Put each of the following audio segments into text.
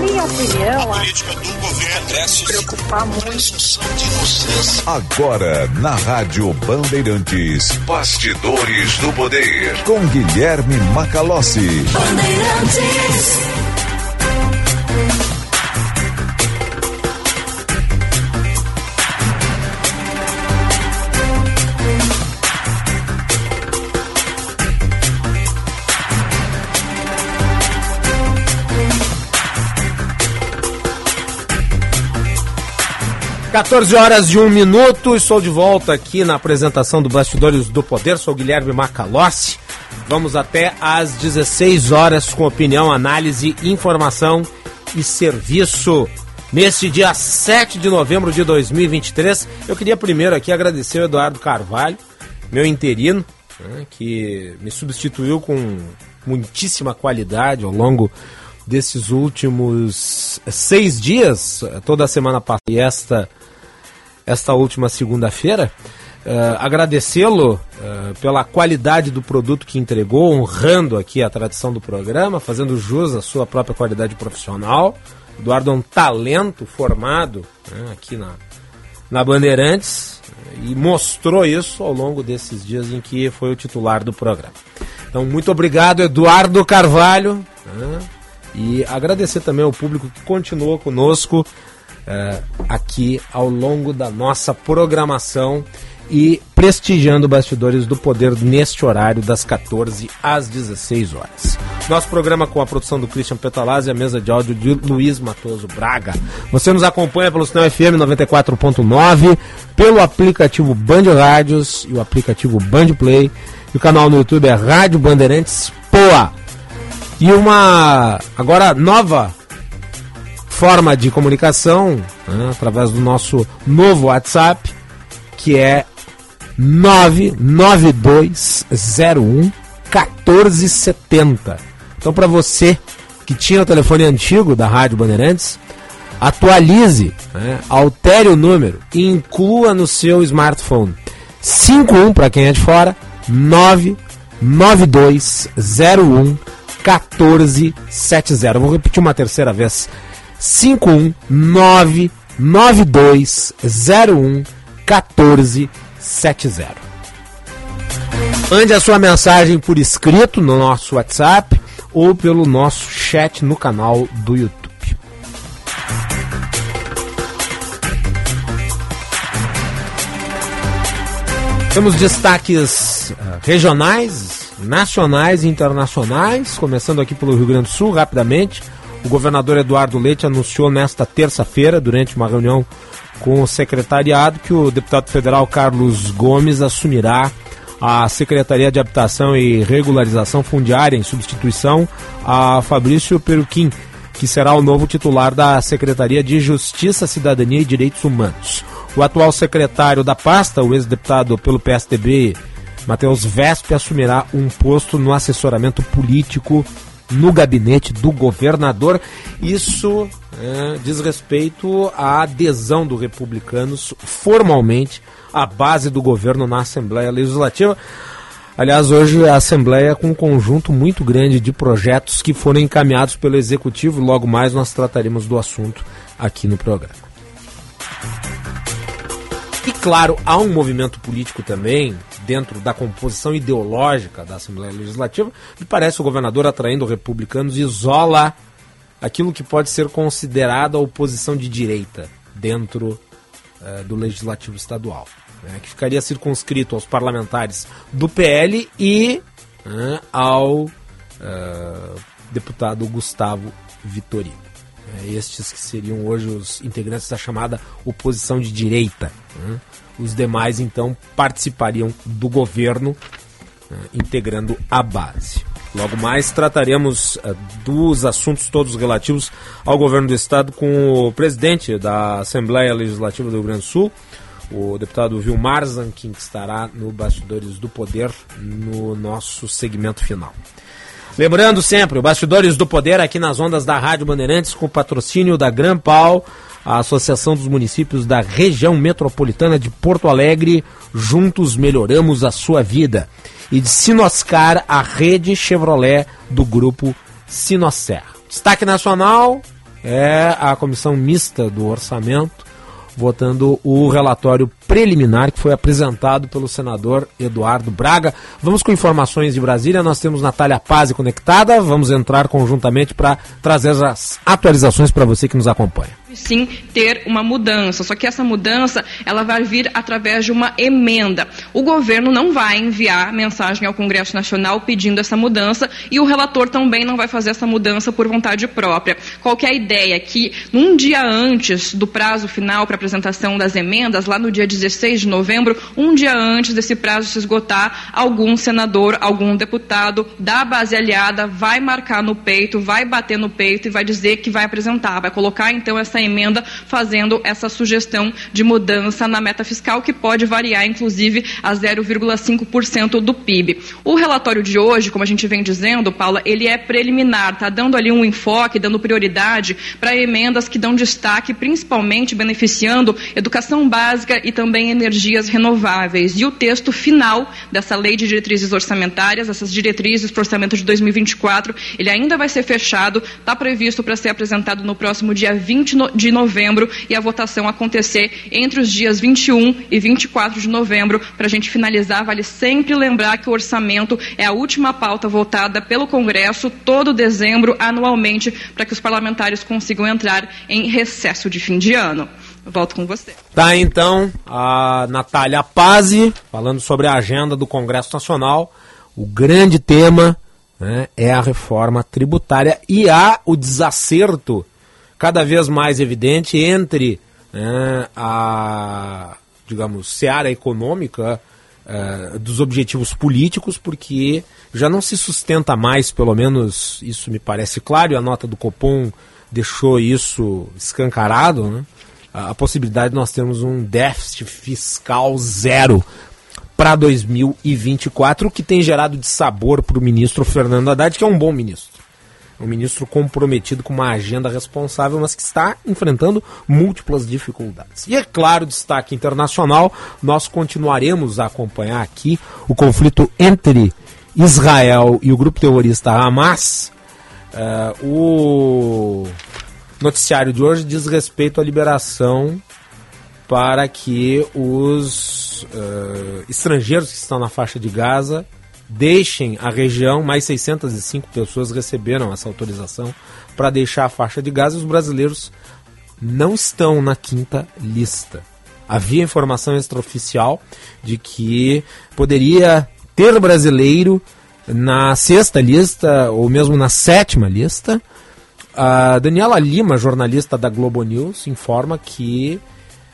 minha opinião, a política do governo preocupar muito. Agora, na Rádio Bandeirantes, Bastidores do Poder, com Guilherme Macalossi. Bandeirantes. 14 horas e 1 minuto, estou de volta aqui na apresentação do Bastidores do Poder, sou Guilherme Macalossi. Vamos até às 16 horas com opinião, análise, informação e serviço. Neste dia 7 de novembro de 2023, eu queria primeiro aqui agradecer o Eduardo Carvalho, meu interino, né, que me substituiu com muitíssima qualidade ao longo desses últimos seis dias, toda semana passada e esta esta última segunda-feira. Uh, agradecê-lo uh, pela qualidade do produto que entregou, honrando aqui a tradição do programa, fazendo jus à sua própria qualidade profissional. Eduardo é um talento formado né, aqui na, na Bandeirantes e mostrou isso ao longo desses dias em que foi o titular do programa. Então, muito obrigado, Eduardo Carvalho. Né, e agradecer também ao público que continuou conosco uh, aqui ao longo da nossa programação e prestigiando bastidores do poder neste horário das 14 às 16 horas. Nosso programa com a produção do Christian Petalazzi e a mesa de áudio de Luiz Matoso Braga. Você nos acompanha pelo sinal FM 94.9, pelo aplicativo Band Rádios e o aplicativo Band Play. E o canal no YouTube é Rádio Bandeirantes Poa. E uma agora nova forma de comunicação né, através do nosso novo WhatsApp, que é 99201 1470. Então, para você que tinha o telefone antigo da Rádio Bandeirantes, atualize, né, altere o número e inclua no seu smartphone 51 para quem é de fora, 99201 1470. Vou repetir uma terceira vez. 519 9201 1470. Mande a sua mensagem por escrito no nosso WhatsApp ou pelo nosso chat no canal do YouTube. Temos destaques uh, regionais, nacionais e internacionais, começando aqui pelo Rio Grande do Sul, rapidamente. O governador Eduardo Leite anunciou nesta terça-feira, durante uma reunião com o secretariado, que o deputado federal Carlos Gomes assumirá a Secretaria de Habitação e Regularização Fundiária em substituição a Fabrício Peruquim, que será o novo titular da Secretaria de Justiça, Cidadania e Direitos Humanos. O atual secretário da pasta, o ex-deputado pelo PSDB, Matheus Vespe, assumirá um posto no assessoramento político no gabinete do governador. Isso é, diz respeito à adesão dos republicanos formalmente à base do governo na Assembleia Legislativa. Aliás, hoje a Assembleia com um conjunto muito grande de projetos que foram encaminhados pelo Executivo. Logo mais nós trataremos do assunto aqui no programa. E claro, há um movimento político também dentro da composição ideológica da Assembleia Legislativa, me parece o governador atraindo republicanos isola aquilo que pode ser considerado a oposição de direita dentro uh, do Legislativo Estadual, né, que ficaria circunscrito aos parlamentares do PL e uh, ao uh, deputado Gustavo Vitorino. É, estes que seriam hoje os integrantes da chamada oposição de direita. Os demais, então, participariam do governo, uh, integrando a base. Logo mais trataremos uh, dos assuntos todos relativos ao governo do estado com o presidente da Assembleia Legislativa do Rio Grande do Sul, o deputado Vilmar Zanquim, que estará no Bastidores do Poder no nosso segmento final. Lembrando sempre, o Bastidores do Poder aqui nas ondas da Rádio Bandeirantes com patrocínio da Gran Pau a Associação dos Municípios da Região Metropolitana de Porto Alegre, juntos melhoramos a sua vida. E de Sinoscar, a rede Chevrolet do grupo Sinosser. Destaque nacional, é a comissão mista do orçamento votando o relatório preliminar que foi apresentado pelo senador Eduardo Braga. Vamos com informações de Brasília. Nós temos Natália Paz conectada. Vamos entrar conjuntamente para trazer as atualizações para você que nos acompanha sim ter uma mudança. Só que essa mudança ela vai vir através de uma emenda. O governo não vai enviar mensagem ao Congresso Nacional pedindo essa mudança e o relator também não vai fazer essa mudança por vontade própria. Qual é a ideia? Que num dia antes do prazo final para apresentação das emendas, lá no dia 16 de novembro, um dia antes desse prazo se esgotar, algum senador, algum deputado da base aliada vai marcar no peito, vai bater no peito e vai dizer que vai apresentar, vai colocar então essa emenda fazendo essa sugestão de mudança na meta fiscal, que pode variar, inclusive, a 0,5% do PIB. O relatório de hoje, como a gente vem dizendo, Paula, ele é preliminar, está dando ali um enfoque, dando prioridade para emendas que dão destaque, principalmente beneficiando educação básica e também energias renováveis. E o texto final dessa lei de diretrizes orçamentárias, essas diretrizes para o orçamento de 2024, ele ainda vai ser fechado, está previsto para ser apresentado no próximo dia 20 de novembro e a votação acontecer entre os dias 21 e 24 de novembro. Para a gente finalizar, vale sempre lembrar que o orçamento é a última pauta votada pelo Congresso todo dezembro, anualmente, para que os parlamentares consigam entrar em recesso de fim de ano. Volto com você. Tá, então, a Natália Pazzi, falando sobre a agenda do Congresso Nacional. O grande tema né, é a reforma tributária e há o desacerto cada vez mais evidente entre né, a, digamos, seara econômica uh, dos objetivos políticos, porque já não se sustenta mais, pelo menos isso me parece claro, e a nota do Copom deixou isso escancarado, né, a, possibilidade de nós termos um déficit fiscal zero para 2024, o que tem gerado de sabor para o ministro Fernando Haddad, que é um bom ministro um ministro comprometido com uma agenda responsável, mas que está enfrentando múltiplas dificuldades. E é claro, destaque internacional, nós continuaremos a acompanhar aqui o conflito entre Israel e o grupo terrorista Hamas. Uh, o noticiário de hoje diz respeito à liberação para que os uh, estrangeiros que estão na faixa de Gaza deixem a região. Mais 605 pessoas receberam essa autorização para deixar a faixa de Gaza. Os brasileiros não estão na quinta lista. Havia informação extraoficial de que poderia ter brasileiro na sexta lista ou mesmo na sétima lista. A Daniela Lima, jornalista da Globo News, informa que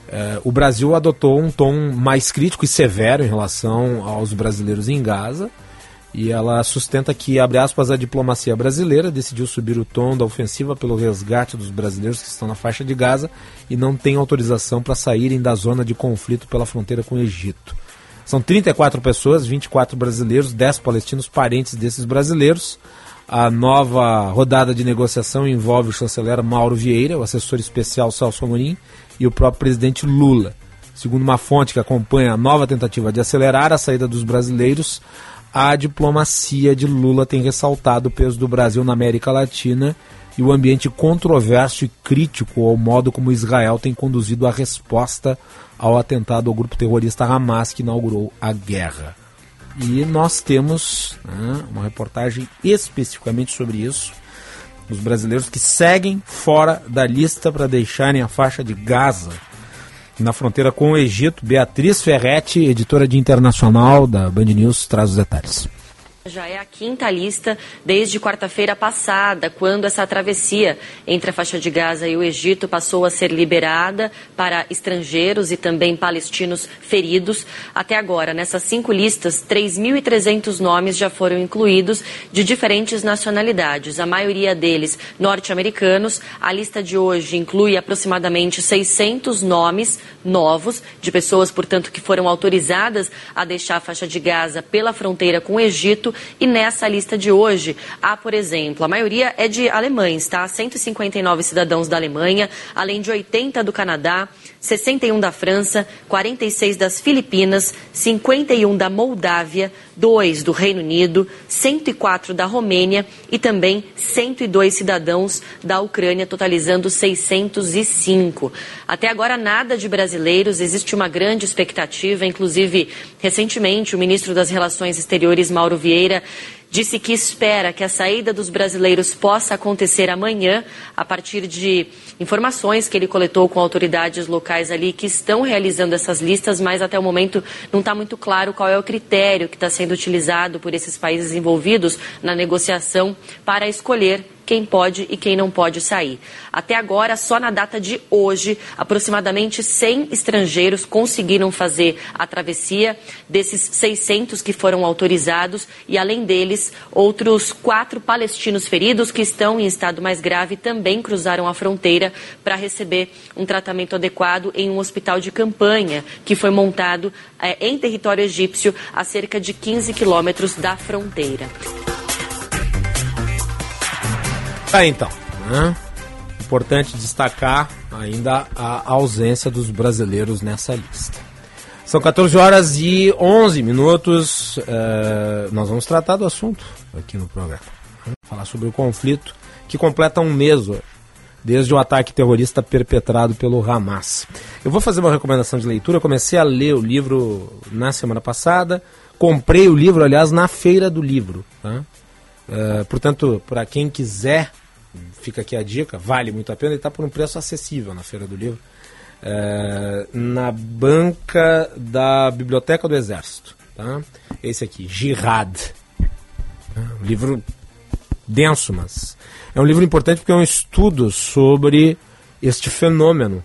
eh, o Brasil adotou um tom mais crítico e severo em relação aos brasileiros em Gaza e ela sustenta que, abre aspas, a diplomacia brasileira decidiu subir o tom da ofensiva pelo resgate dos brasileiros que estão na faixa de Gaza e não tem autorização para saírem da zona de conflito pela fronteira com o Egito. São 34 pessoas, 24 brasileiros, 10 palestinos parentes desses brasileiros. A nova rodada de negociação envolve o chanceler Mauro Vieira, o assessor especial Celso Amorim e o próprio presidente Lula. Segundo uma fonte que acompanha a nova tentativa de acelerar a saída dos brasileiros, a diplomacia de Lula tem ressaltado o peso do Brasil na América Latina e o ambiente controverso e crítico ao modo como Israel tem conduzido a resposta ao atentado ao grupo terrorista Hamas que inaugurou a guerra. E nós temos né, uma reportagem especificamente sobre isso. Os brasileiros que seguem fora da lista para deixarem a faixa de Gaza na fronteira com o Egito. Beatriz Ferretti, editora de internacional da Band News, traz os detalhes. Já é a quinta lista desde quarta-feira passada, quando essa travessia entre a faixa de Gaza e o Egito passou a ser liberada para estrangeiros e também palestinos feridos. Até agora, nessas cinco listas, 3.300 nomes já foram incluídos de diferentes nacionalidades, a maioria deles norte-americanos. A lista de hoje inclui aproximadamente 600 nomes novos de pessoas, portanto, que foram autorizadas a deixar a faixa de Gaza pela fronteira com o Egito e nessa lista de hoje há, por exemplo, a maioria é de alemães, tá? 159 cidadãos da Alemanha, além de 80 do Canadá, 61 da França, 46 das Filipinas, 51 da Moldávia, 2 do Reino Unido, 104 da Romênia e também 102 cidadãos da Ucrânia, totalizando 605. Até agora, nada de brasileiros, existe uma grande expectativa, inclusive, recentemente, o ministro das Relações Exteriores, Mauro Vieira, disse que espera que a saída dos brasileiros possa acontecer amanhã, a partir de informações que ele coletou com autoridades locais ali que estão realizando essas listas, mas até o momento não está muito claro qual é o critério que está sendo utilizado por esses países envolvidos na negociação para escolher quem pode e quem não pode sair. Até agora, só na data de hoje, aproximadamente 100 estrangeiros conseguiram fazer a travessia, desses 600 que foram autorizados, e além deles, outros quatro palestinos feridos que estão em estado mais grave também cruzaram a fronteira para receber um tratamento adequado em um hospital de campanha que foi montado é, em território egípcio a cerca de 15 quilômetros da fronteira. Tá então. Né? Importante destacar ainda a ausência dos brasileiros nessa lista. São 14 horas e 11 minutos. Uh, nós vamos tratar do assunto aqui no programa. Falar sobre o conflito que completa um mês desde o ataque terrorista perpetrado pelo Hamas. Eu vou fazer uma recomendação de leitura. Comecei a ler o livro na semana passada. Comprei o livro, aliás, na feira do livro. Tá? Portanto, para quem quiser, fica aqui a dica, vale muito a pena e está por um preço acessível na Feira do Livro. Uh, na banca da Biblioteca do Exército. Tá? Esse aqui, Jihad. Uh, um livro denso, mas é um livro importante porque é um estudo sobre este fenômeno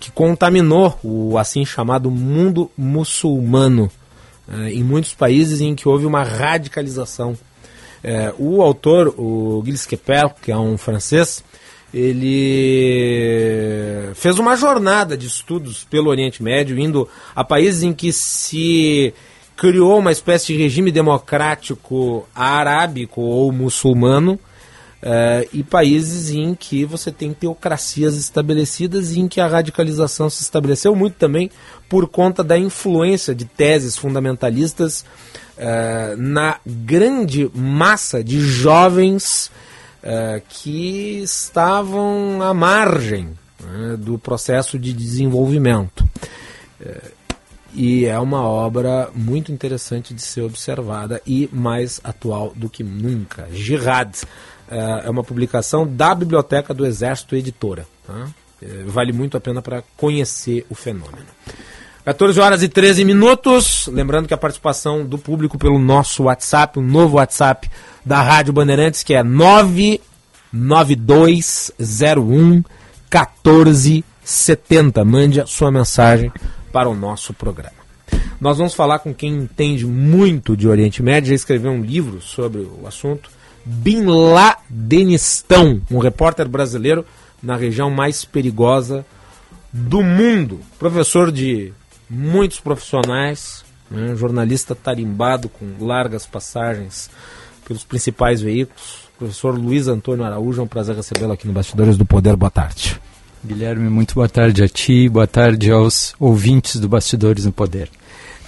que contaminou o assim chamado mundo muçulmano uh, em muitos países em que houve uma radicalização é, o autor, o Gilles Kepel, que é um francês, ele fez uma jornada de estudos pelo Oriente Médio, indo a países em que se criou uma espécie de regime democrático arábico ou muçulmano, Uh, e países em que você tem teocracias estabelecidas e em que a radicalização se estabeleceu muito também por conta da influência de teses fundamentalistas uh, na grande massa de jovens uh, que estavam à margem né, do processo de desenvolvimento. e é uma obra muito interessante de ser observada e mais atual do que nunca. Jihad é, é uma publicação da Biblioteca do Exército Editora. Tá? É, vale muito a pena para conhecer o fenômeno. 14 horas e 13 minutos. Lembrando que a participação do público pelo nosso WhatsApp, o novo WhatsApp da Rádio Bandeirantes, que é 99201 1470. Mande a sua mensagem para o nosso programa. Nós vamos falar com quem entende muito de Oriente Médio, já escreveu um livro sobre o assunto Bin Ladenistão, um repórter brasileiro na região mais perigosa do mundo. Professor de muitos profissionais, né, jornalista tarimbado com largas passagens pelos principais veículos. Professor Luiz Antônio Araújo, é um prazer recebê-lo aqui no Bastidores do Poder. Boa tarde. Guilherme, muito boa tarde a ti, boa tarde aos ouvintes do Bastidores no Poder.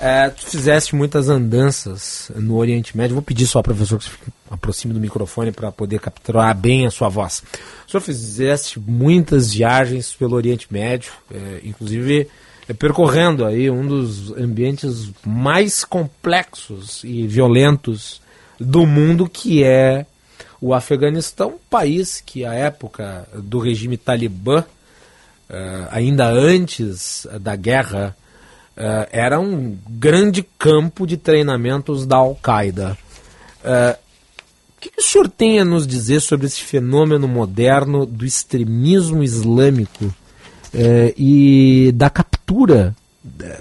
É, tu fizeste muitas andanças no Oriente Médio. Vou pedir só ao professor que se aproxime do microfone para poder capturar bem a sua voz. O senhor fizeste muitas viagens pelo Oriente Médio, é, inclusive é, percorrendo aí um dos ambientes mais complexos e violentos do mundo, que é o Afeganistão, país que à época do regime talibã, é, ainda antes da guerra Uh, era um grande campo de treinamentos da Al-Qaeda. Uh, o que, que, o senhor tem a nos dizer sobre esse fenômeno moderno do extremismo islâmico uh, e da captura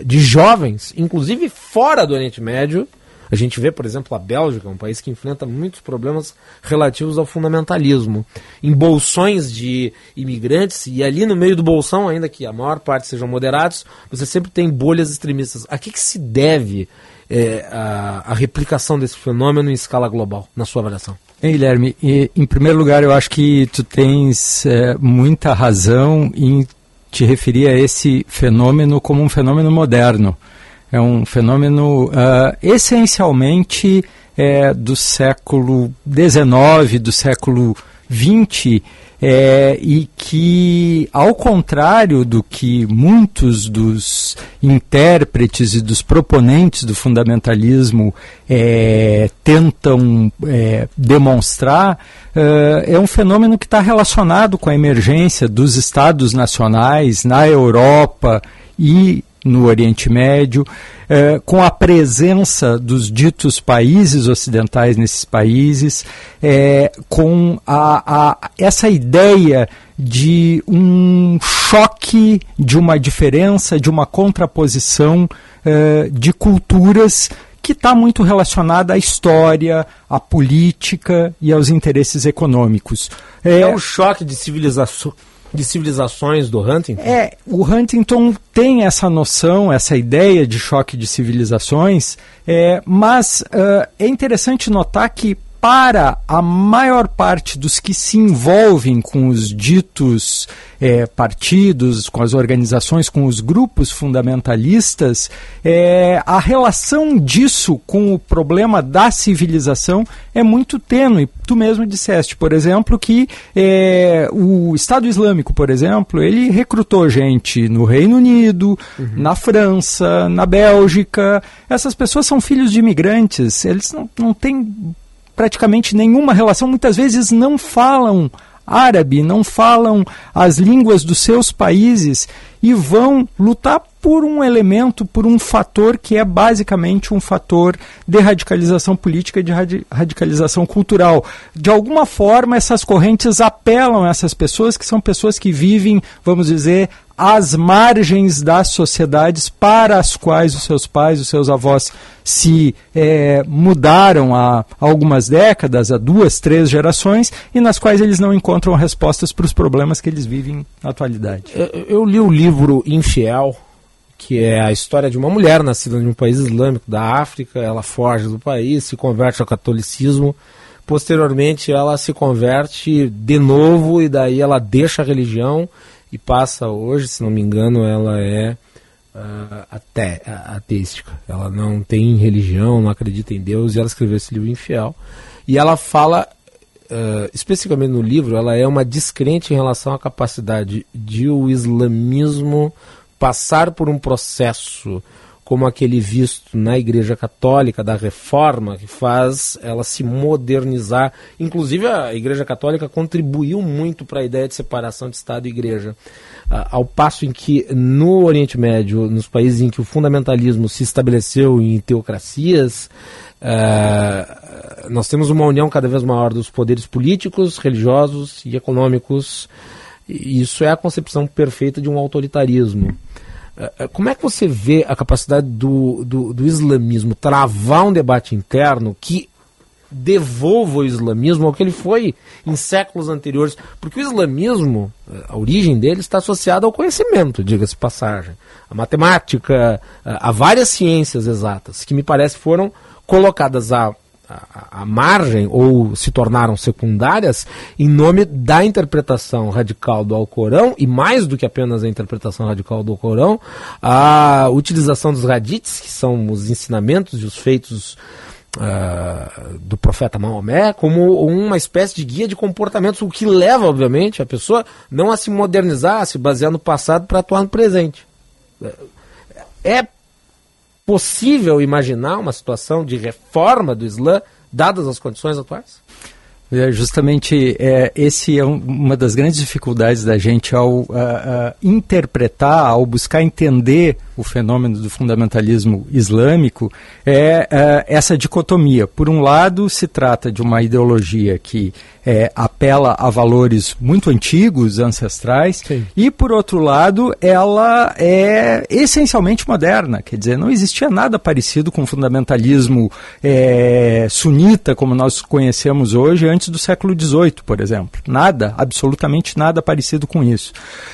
de jovens, inclusive fora do Oriente Médio, a gente vê, por exemplo, a Bélgica, um país que enfrenta muitos problemas relativos ao fundamentalismo. Em bolsões de imigrantes, e ali no meio do bolsão, ainda que a maior parte sejam moderados, você sempre tem bolhas extremistas. A que, que se deve é, a, a, replicação desse fenômeno em escala global, na sua avaliação? Bem, Guilherme, e, em primeiro lugar, eu acho que tu tens é, muita razão em te referir a esse fenômeno como um fenômeno moderno. É um fenômeno uh, essencialmente é, do século XIX, do século XX, é, e que, ao contrário do que muitos dos intérpretes e dos proponentes do fundamentalismo é, tentam é, demonstrar, é, é um fenômeno que está relacionado com a emergência dos estados nacionais na Europa e no Oriente Médio, eh, com a presença dos ditos países ocidentais nesses países, eh, com a, a, essa ideia de um choque, de uma diferença, de uma contraposição eh, de culturas que está muito relacionada à história, à política e aos interesses econômicos. É, é um choque de civilização de civilizações do Huntington? É, o Huntington tem essa noção, essa ideia de choque de civilizações, é, mas uh, é interessante notar que para a maior parte dos que se envolvem com os ditos é, partidos, com as organizações, com os grupos fundamentalistas, é, a relação disso com o problema da civilização é muito tênue. Tu mesmo disseste, por exemplo, que é, o Estado Islâmico, por exemplo, ele recrutou gente no Reino Unido, uhum. na França, na Bélgica. Essas pessoas são filhos de imigrantes, eles não, não têm praticamente nenhuma relação, muitas vezes não falam árabe, não falam as línguas dos seus países e vão lutar por um elemento, por um fator que é basicamente um fator de radicalização política e de radicalização cultural. De alguma forma, essas correntes apelam a essas pessoas que são pessoas que vivem, vamos dizer, às margens das sociedades para as quais os seus pais, os seus avós se é, mudaram há algumas décadas, há duas, três gerações, e nas quais eles não encontram respostas para os problemas que eles vivem na atualidade. Eu, eu li o livro Infiel, que é a história de uma mulher nascida em um país islâmico da África, ela foge do país, se converte ao catolicismo, posteriormente ela se converte de novo e daí ela deixa a religião e passa hoje, se não me engano, ela é uh, até ateística. Ela não tem religião, não acredita em Deus e ela escreveu esse livro infiel. E ela fala, uh, especificamente no livro, ela é uma descrente em relação à capacidade de o islamismo passar por um processo como aquele visto na Igreja Católica da Reforma, que faz ela se modernizar. Inclusive, a Igreja Católica contribuiu muito para a ideia de separação de Estado e Igreja. Ah, ao passo em que no Oriente Médio, nos países em que o fundamentalismo se estabeleceu em teocracias, ah, nós temos uma união cada vez maior dos poderes políticos, religiosos e econômicos. Isso é a concepção perfeita de um autoritarismo. Eh, eh, como é que você vê a capacidade do, do, do, islamismo travar um debate interno que devolva o islamismo ao que ele foi em séculos anteriores? Porque o islamismo, eh, a origem dele está associada ao conhecimento, diga-se passagem, a matemática, a várias ciências exatas, que me parece foram colocadas a à margem ou se tornaram secundárias em nome da interpretação radical do Alcorão e mais do que apenas a interpretação radical do Alcorão, a utilização dos hadiths, que são os ensinamentos e os feitos Uh, do profeta Maomé como uma espécie de guia de comportamentos, o que leva, obviamente, a pessoa não a se modernizar, a se basear no passado para atuar no presente. É possível imaginar uma situação de reforma do Islã, dadas as condições atuais? É, justamente é, esse é um, uma das grandes dificuldades da gente ao interpretar, ao buscar entender o fenômeno do fundamentalismo islâmico é, é, essa dicotomia. Por um lado, se trata de uma ideologia que é, apela a valores muito antigos, ancestrais, Sim. e por outro lado, ela é essencialmente moderna. Quer dizer, não existia nada parecido com o fundamentalismo é, sunita, como nós conhecemos hoje, antes do século XVIII, por exemplo. Nada, absolutamente nada parecido com isso.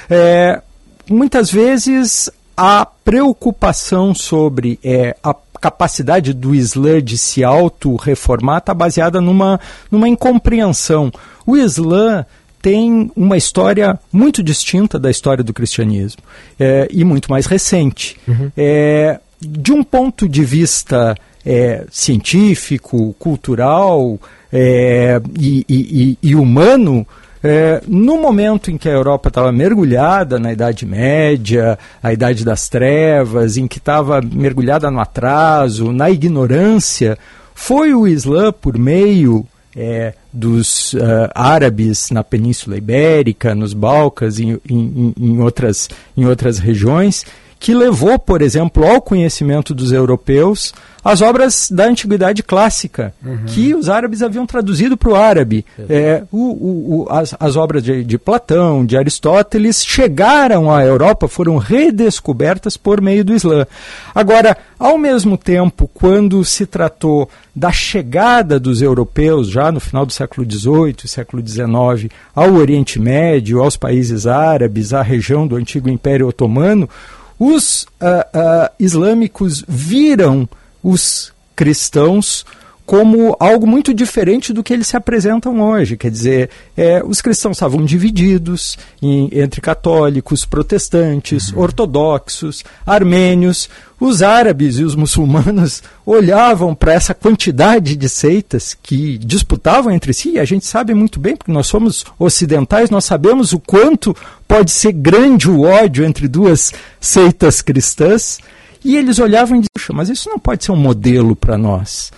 É, muitas vezes a preocupação sobre é, a capacidade do Islã de se auto-reformar está baseada numa, numa incompreensão. O Islã tem uma história muito distinta da história do cristianismo é, e muito mais recente. Uhum. É, de um ponto de vista é, científico, cultural é, e, e, e, humano, é, no momento em que a Europa estava mergulhada na Idade Média, a Idade das Trevas, em que estava mergulhada no atraso, na ignorância, foi o Islã, por meio é, dos uh, árabes na Península Ibérica, nos Balcãs, em, em, em, outras, em outras regiões, que levou, por exemplo, ao conhecimento dos europeus as obras da antiguidade clássica, uhum. que os árabes haviam traduzido para o árabe. É, o, o, as, as, obras de, de, Platão, de Aristóteles, chegaram à Europa, foram redescobertas por meio do Islã. Agora, ao mesmo tempo, quando se tratou da chegada dos europeus, já no final do século XVIII, século XIX, ao Oriente Médio, aos países árabes, à região do antigo Império Otomano, os uh, uh, islâmicos viram os cristãos como algo muito diferente do que eles se apresentam hoje. Quer dizer, é, os cristãos estavam divididos em, entre católicos, protestantes, uhum. ortodoxos, armênios. Os árabes e os muçulmanos olhavam para essa quantidade de seitas que disputavam entre si, e a gente sabe muito bem, porque nós somos ocidentais, nós sabemos o quanto pode ser grande o ódio entre duas seitas cristãs. E eles olhavam e diziam, mas isso não pode ser um modelo para nós.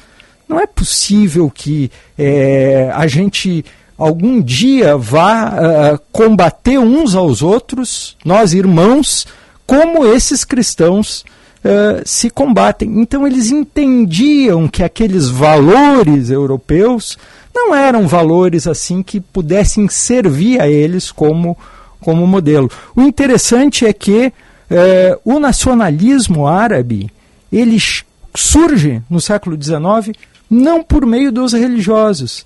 Não é possível que é, a gente algum dia vá uh, combater uns aos outros, nós irmãos, como esses cristãos uh, se combatem. Então eles entendiam que aqueles valores europeus não eram valores assim que pudessem servir a eles como, como modelo. O interessante é que uh, o nacionalismo árabe ele surge no século XIX não por meio dos religiosos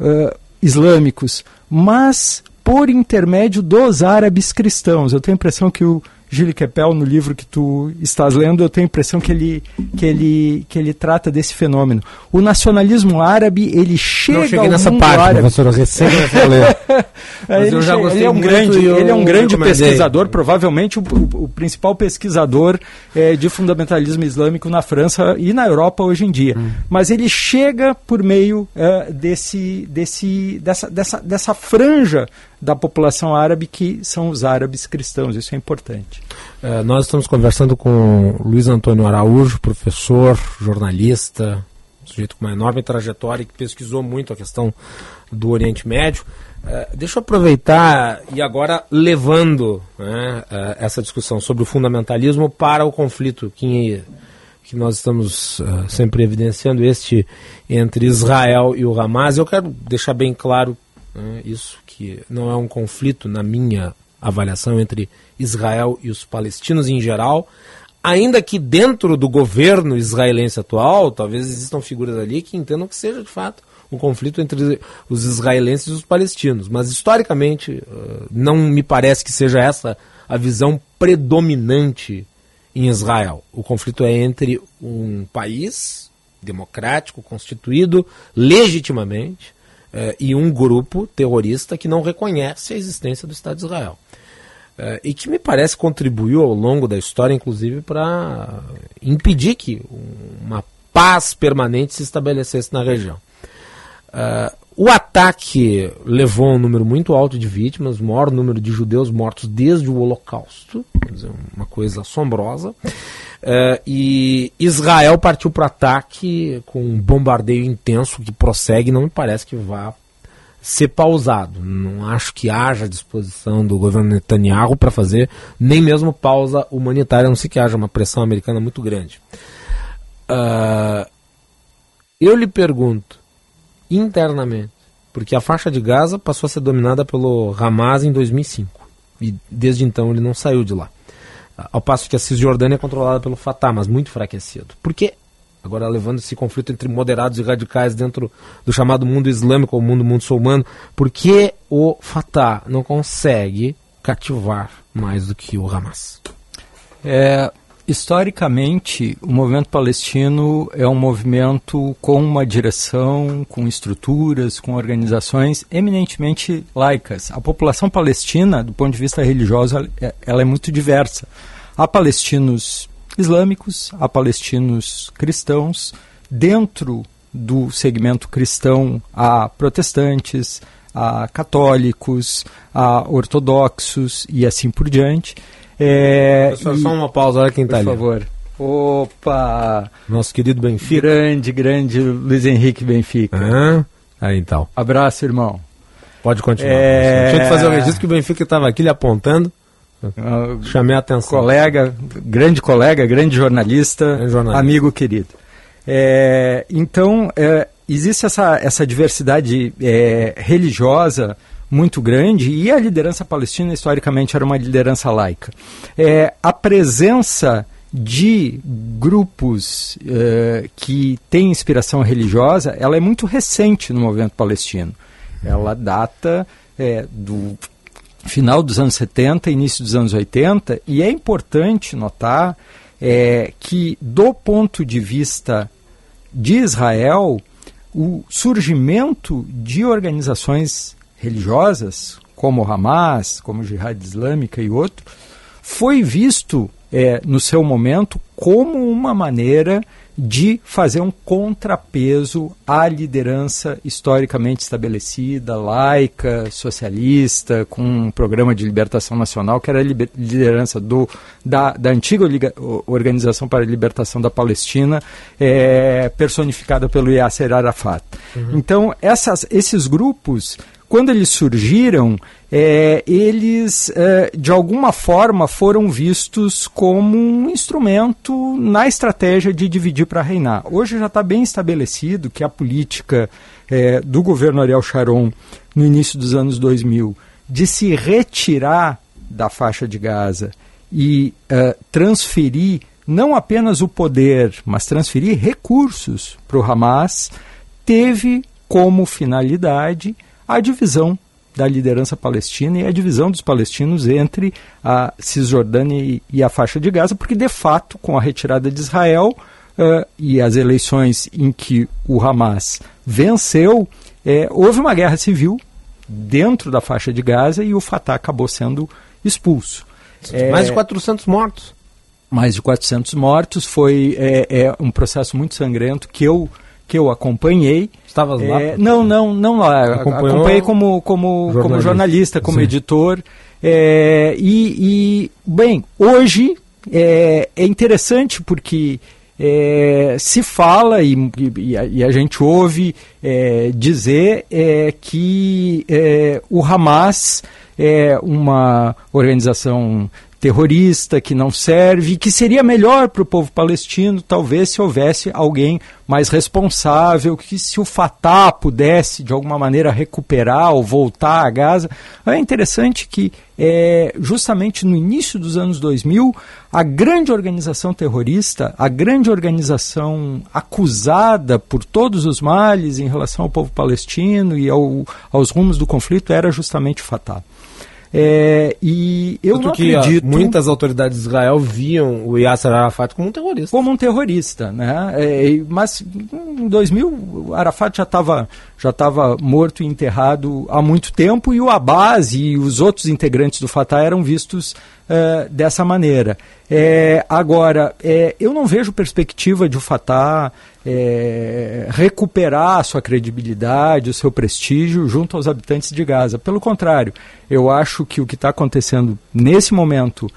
uh, islâmicos, mas por intermédio dos árabes cristãos. Eu tenho a impressão que o Gilles Kepel, no livro que tu estás lendo, eu tenho a impressão que ele, que ele, que ele trata desse fenômeno. O nacionalismo árabe, ele chega Não cheguei nessa parte, árabe. professor, recém eu ler. ele, ele, é um grande, ele é um grande pesquisador, provavelmente o, o, o principal pesquisador é, de fundamentalismo islâmico na França e na Europa hoje em dia. Hum. Mas ele chega por meio é, desse, desse, dessa, dessa, dessa franja da população árabe, que são os árabes cristãos. Isso é importante. É, nós estamos conversando com Luiz Antônio Araújo, professor, jornalista, sujeito com uma enorme trajetória que pesquisou muito a questão do Oriente Médio. É, deixa eu aproveitar e agora levando né, é, essa discussão sobre o fundamentalismo para o conflito que, que nós estamos uh, sempre evidenciando, este entre Israel e o Hamas. Eu quero deixar bem claro né, isso que não é um conflito, na minha avaliação, entre Israel e os palestinos em geral, ainda que dentro do governo israelense atual, talvez existam figuras ali que entendam que seja de fato um conflito entre os israelenses e os palestinos. Mas historicamente, uh, não me parece que seja essa a visão predominante em Israel. O conflito é entre um país democrático, constituído legitimamente, eh, e um grupo terrorista que não reconhece a existência do Estado de Israel. Eh, e que me parece contribuiu ao longo da história, inclusive, para impedir que uma paz permanente se estabelecesse na região. Uh, o ataque levou um número muito alto de vítimas, maior número de judeus mortos desde o Holocausto, dizer, uma coisa assombrosa. Uh, e Israel partiu para o ataque com um bombardeio intenso que prossegue, não me parece que vá ser pausado. Não acho que haja disposição do governo Netanyahu para fazer nem mesmo pausa humanitária, a não ser que haja uma pressão americana muito grande. Uh, eu lhe pergunto, internamente, porque a faixa de Gaza passou a ser dominada pelo Hamas em 2005 e desde então ele não saiu de lá. Ao passo que a Cisjordânia é controlada pelo Fatah, mas muito enfraquecido. Por que, agora levando esse conflito entre moderados e radicais dentro do chamado mundo islâmico ou mundo muçulmano, por que o Fatah não consegue cativar mais do que o Hamas? É, historicamente, o movimento palestino é um movimento com uma direção, com estruturas, com organizações eminentemente laicas. A população palestina, do ponto de vista religioso, ela é muito diversa. Há palestinos islâmicos, há palestinos cristãos, dentro do segmento cristão há protestantes, há católicos, há ortodoxos e assim por diante. É, Pessoal, e, só uma pausa, olha quem está ali. Por favor. Opa! Nosso querido Benfica. Grande, grande Luiz Henrique Benfica. Ah, aí então. Abraço, irmão. Pode continuar. É... Tinha que fazer o registro que o Benfica estava aqui lhe apontando. Uh, Chamei a atenção. Colega, grande colega, grande jornalista, grande jornalista. amigo querido. É, então, é, existe essa, essa diversidade é, religiosa muito grande e a liderança palestina historicamente era uma liderança laica. É, a presença de grupos é, que têm inspiração religiosa, ela é muito recente no movimento palestino. Ela data é, do final dos anos 70, início dos anos 80, e é importante notar é, que, do ponto de vista de Israel, o surgimento de organizações religiosas, como o Hamas, como o Jihad Islâmica e outros, foi visto é, no seu momento como uma maneira de fazer um contrapeso à liderança historicamente estabelecida, laica, socialista, com um programa de libertação nacional, que era a liderança do, da, da antiga Organização para a Libertação da Palestina, é, personificada pelo Yasser Arafat. Uhum. Então, essas, esses grupos quando eles surgiram, é, eles é, de alguma forma foram vistos como um instrumento na estratégia de dividir para reinar. Hoje já está bem estabelecido que a política é, do governo Ariel Sharon no início dos anos 2000 de se retirar da faixa de Gaza e é, transferir não apenas o poder, mas transferir recursos para o Hamas, teve como finalidade a divisão da liderança palestina e a divisão dos palestinos entre a Cisjordânia e, a faixa de Gaza, porque de fato, com a retirada de Israel uh, e as eleições em que o Hamas venceu, é, houve uma guerra civil dentro da faixa de Gaza e o Fatah acabou sendo expulso. É, mais de 400 mortos. Mais de 400 mortos. Foi é, é um processo muito sangrento que eu que eu acompanhei. Estavas lá? É, não, não, não lá. Acompanhei como, como jornalista, como, jornalista, como editor. É, e, e, bem, hoje é, é interessante porque é, se fala e, e, a, e, a, gente ouve é, dizer é, que é, o Hamas é uma organização terrorista, que não serve, que seria melhor para o povo palestino, talvez se houvesse alguém mais responsável, que se o Fatah pudesse de alguma maneira recuperar ou voltar a Gaza. É interessante que é, justamente no início dos anos 2000, a grande organização terrorista, a grande organização acusada por todos os males em relação ao povo palestino e ao, aos rumos do conflito era justamente o Fatah. É, e eu Tanto não que acredito. muitas autoridades de Israel viam o Yasser Arafat como um terrorista. Como um terrorista, né? É, mas em 2000 Arafat já estava já estava morto e enterrado há muito tempo e o Abbas e os outros integrantes do Fatah eram vistos uh, dessa maneira. É, agora, é, eu não vejo perspectiva de o Fatah é, recuperar a sua credibilidade, o seu prestígio junto aos habitantes de Gaza. Pelo contrário, eu acho que o que está acontecendo nesse momento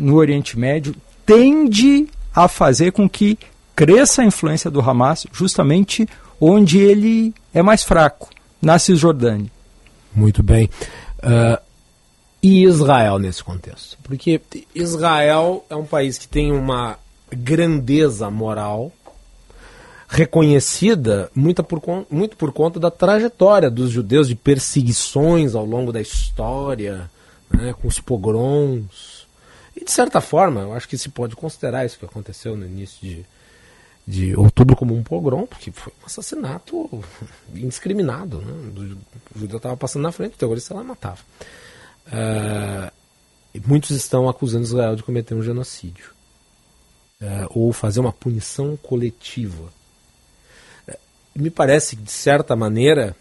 no Oriente Médio tende a fazer com que cresça a influência do Hamas justamente onde ele é mais fraco, na Cisjordânia. Muito bem. Uh, e Israel nesse contexto? Porque Israel é um país que tem uma grandeza moral reconhecida muito por, muito por conta da trajetória dos judeus de perseguições ao longo da história, né, com os pogroms. E de certa forma, eu acho que se pode considerar isso que aconteceu no início de, de outubro como um pogrom, porque foi um assassinato indiscriminado. Né? O judeu estava passando na frente, o terrorista lá matava. Uh, muitos estão acusando Israel de cometer um genocídio. Uh, ou fazer uma punição coletiva. Uh, me parece que, de certa maneira,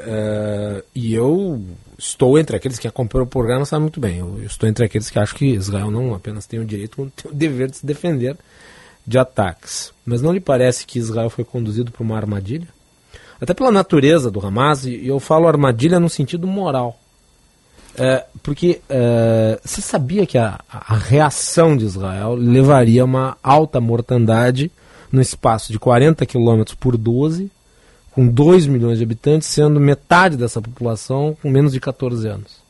Uh, e eu estou entre aqueles que acompanham o programa, sabe muito bem. Eu, eu, estou entre aqueles que acham que Israel não apenas tem o direito, como tem o dever de se defender de ataques. Mas não lhe parece que Israel foi conduzido por uma armadilha? Até pela natureza do Hamas, e eu falo armadilha no sentido moral. É, porque é, você sabia que a, a, reação de Israel levaria a uma alta mortandade no espaço de 40 quilômetros por 12 com 2 milhões de habitantes, sendo metade dessa população com menos de 14 anos.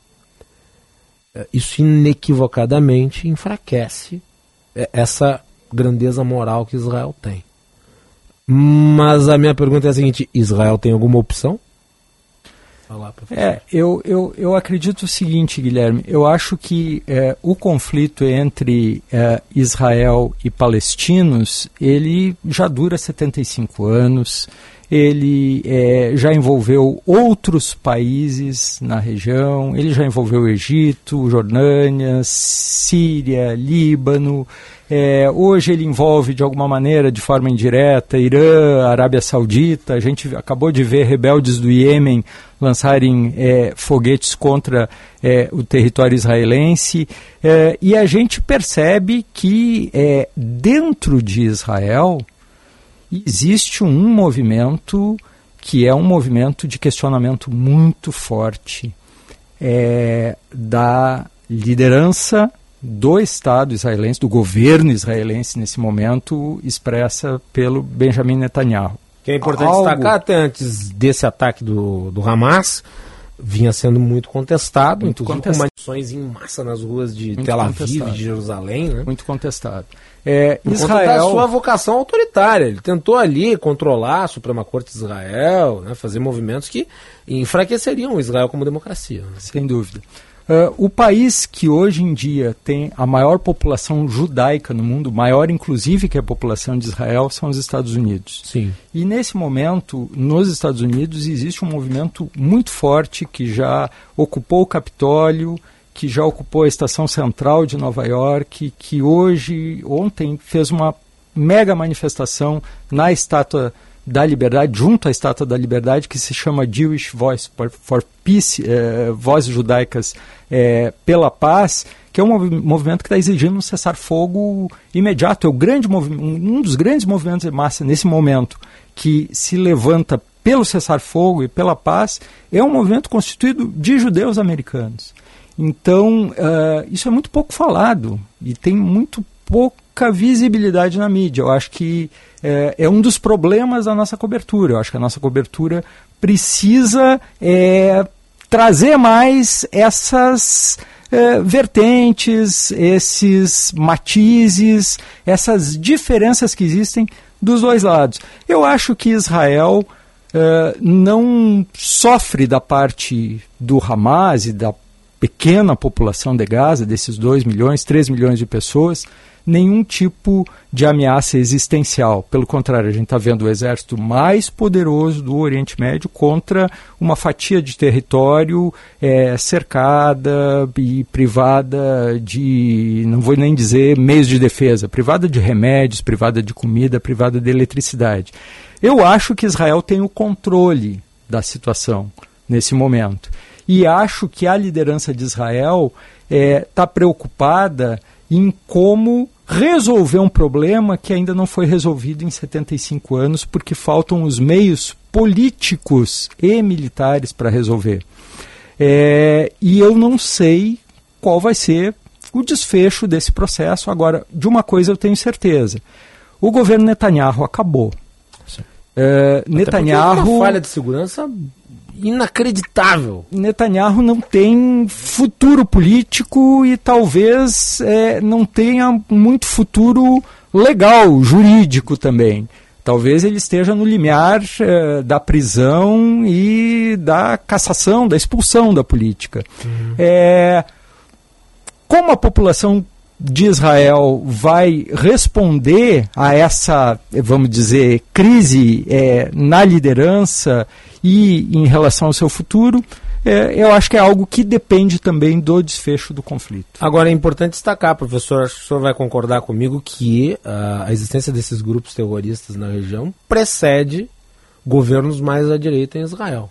É, isso inequivocadamente enfraquece é, essa grandeza moral que Israel tem. Mas a minha pergunta é a seguinte: Israel tem alguma opção? É, eu, eu, eu acredito o seguinte, Guilherme. Eu acho que é, o conflito entre é, Israel e palestinos ele já dura 75 anos ele é, já envolveu outros países na região, ele já envolveu Egito, Jordânia, Síria, Líbano. É, hoje ele envolve de alguma maneira, de forma indireta, Irã, Arábia Saudita. A gente acabou de ver rebeldes do Iêmen lançarem é, foguetes contra é, o território israelense. É, e a gente percebe que é, dentro de Israel existe um movimento que é um movimento de questionamento muito forte é, da liderança do Estado israelense, do governo israelense nesse momento, expressa pelo Benjamin Netanyahu. Que é importante Algo... destacar, até antes desse ataque do, do Hamas, vinha sendo muito contestado, muito inclusive contestado. Em massa nas ruas de muito Tel Aviv, de Jerusalém. Né? Muito contestado. É, Israel... sua vocação autoritária. Ele tentou ali controlar a Suprema Corte de Israel, né, fazer movimentos que enfraqueceriam Israel como democracia. Né? Sem dúvida. Uh, o país que hoje em dia tem a maior população judaica no mundo, maior inclusive que a população de Israel, são os Estados Unidos. Sim. E nesse momento, nos Estados Unidos, existe um movimento muito forte que já ocupou o Capitólio, que já ocupou a estação central de Nova York, que hoje, ontem, fez uma mega manifestação na estátua da Liberdade, junto à Estátua da Liberdade, que se chama Jewish Voice for Peace, eh, Vozes Judaicas eh, pela Paz, que é um movimento que está exigindo um cessar-fogo imediato. É o grande um dos grandes movimentos de massa nesse momento que se levanta pelo cessar-fogo e pela paz, é um movimento constituído de judeus americanos. Então, uh, isso é muito pouco falado e tem muito pouca visibilidade na mídia. Eu acho que é, é, um dos problemas da nossa cobertura. Eu acho que a nossa cobertura precisa é, trazer mais essas é, vertentes, esses matizes, essas diferenças que existem dos dois lados. Eu acho que Israel uh, não sofre da parte do Hamas e da pequena população de Gaza, desses 2 milhões, 3 milhões de pessoas, nenhum tipo de ameaça existencial. Pelo contrário, a gente está vendo o exército mais poderoso do Oriente Médio contra uma fatia de território é, cercada e privada de, não vou nem dizer meios de defesa, privada de remédios, privada de comida, privada de eletricidade. Eu acho que Israel tem o controle da situação nesse momento e acho que a liderança de Israel está é, tá preocupada em como resolver um problema que ainda não foi resolvido em 75 anos, porque faltam os meios políticos e militares para resolver. É, e eu não sei qual vai ser o desfecho desse processo. Agora, de uma coisa eu tenho certeza: o governo Netanyahu acabou. É, Netanyahu. Uma falha de segurança inacreditável. Netanyahu não tem futuro político e talvez é, não tenha muito futuro legal, jurídico também. Talvez ele esteja no limiar é, da prisão e da cassação, da expulsão da política. Uhum. É, como a população de Israel vai responder a essa, vamos dizer, crise é, na liderança e em relação ao seu futuro, é, eu acho que é algo que depende também do desfecho do conflito. Agora é importante destacar, professor, acho que o senhor vai concordar comigo que uh, a existência desses grupos terroristas na região precede governos mais à direita em Israel.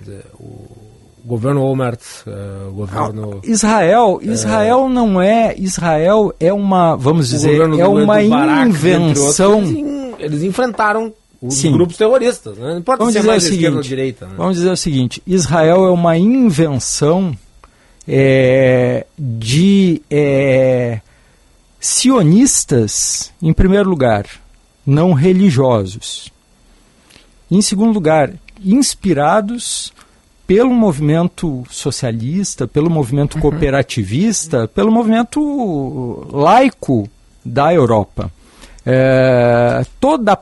Dizer, o governo Olmert, uh, o governo... Ah, Israel, Israel é... não é... Israel é uma, vamos dizer, é uma invenção... Eles, eles, enfrentaram os Sim. grupos terroristas, né? não importa vamos se é mais seguinte, ou direita. Né? Vamos dizer o seguinte, Israel é uma invenção é, de é, sionistas, em primeiro lugar, não religiosos. Em segundo lugar, inspirados pelo movimento socialista, pelo movimento uhum. cooperativista, pelo movimento laico da Europa. É, toda,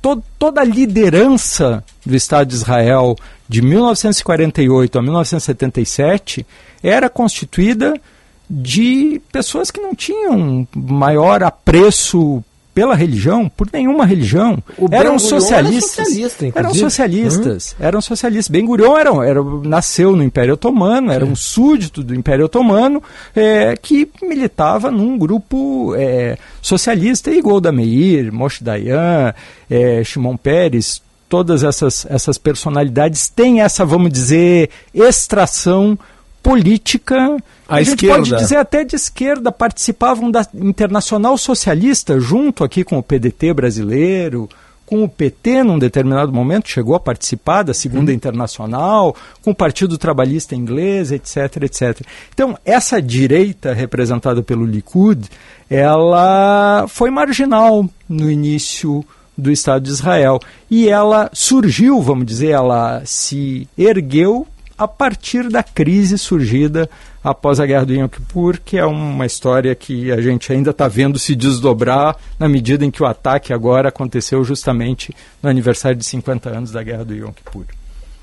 to, toda a liderança do Estado de Israel de 1948 a 1977 era constituída de pessoas que não tinham maior apreço pela religião, por nenhuma religião. Eram socialistas. Era socialista, eram socialistas. Hum. Eram socialistas. Ben Gurion era, era, nasceu no Império Otomano, era um súdito do Império Otomano é, que militava num grupo é, socialista. E Golda Meir, Moshe Dayan, é, Shimon Peres, todas essas, essas personalidades têm essa, vamos dizer, extração política a, a gente pode dizer até de esquerda, participavam da Internacional Socialista, junto aqui com o PDT brasileiro, com o PT num determinado momento, chegou a participar da Segunda hum. Internacional, com o Partido Trabalhista Inglês, etc, etc. Então, essa direita representada pelo Likud, ela foi marginal no início do Estado de Israel. E ela surgiu, vamos dizer, ela se ergueu a partir da crise surgida após a Guerra do Yom Kippur, que é uma história que a gente ainda está vendo se desdobrar na medida em que o ataque agora aconteceu justamente no aniversário de 50 anos da Guerra do Yom Kippur.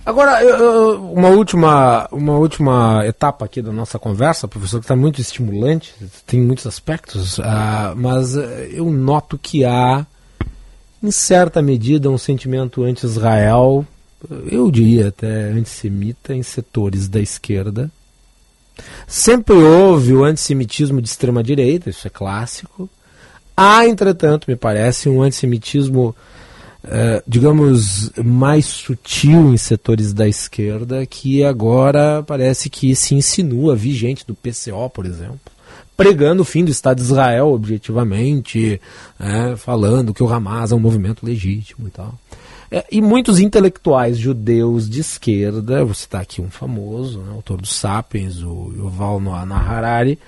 Agora, uma última, uma última etapa aqui da nossa conversa, professor, que está muito estimulante, tem muitos aspectos, uh, mas eu noto que há, em certa medida, um sentimento anti-Israel eu diria até antissemita em setores da esquerda. Sempre houve o antissemitismo de extrema direita, isso é clássico. Há, entretanto, me parece, um antissemitismo, eh, digamos, mais sutil em setores da esquerda, que agora parece que se insinua vigente do PCO, por exemplo pregando o fim do Estado de Israel objetivamente, é, falando que o Hamas é um movimento legítimo e tal. É, e muitos intelectuais judeus de esquerda, vou citar aqui um famoso, né, autor do Sapiens, o Yuval Noah Harari,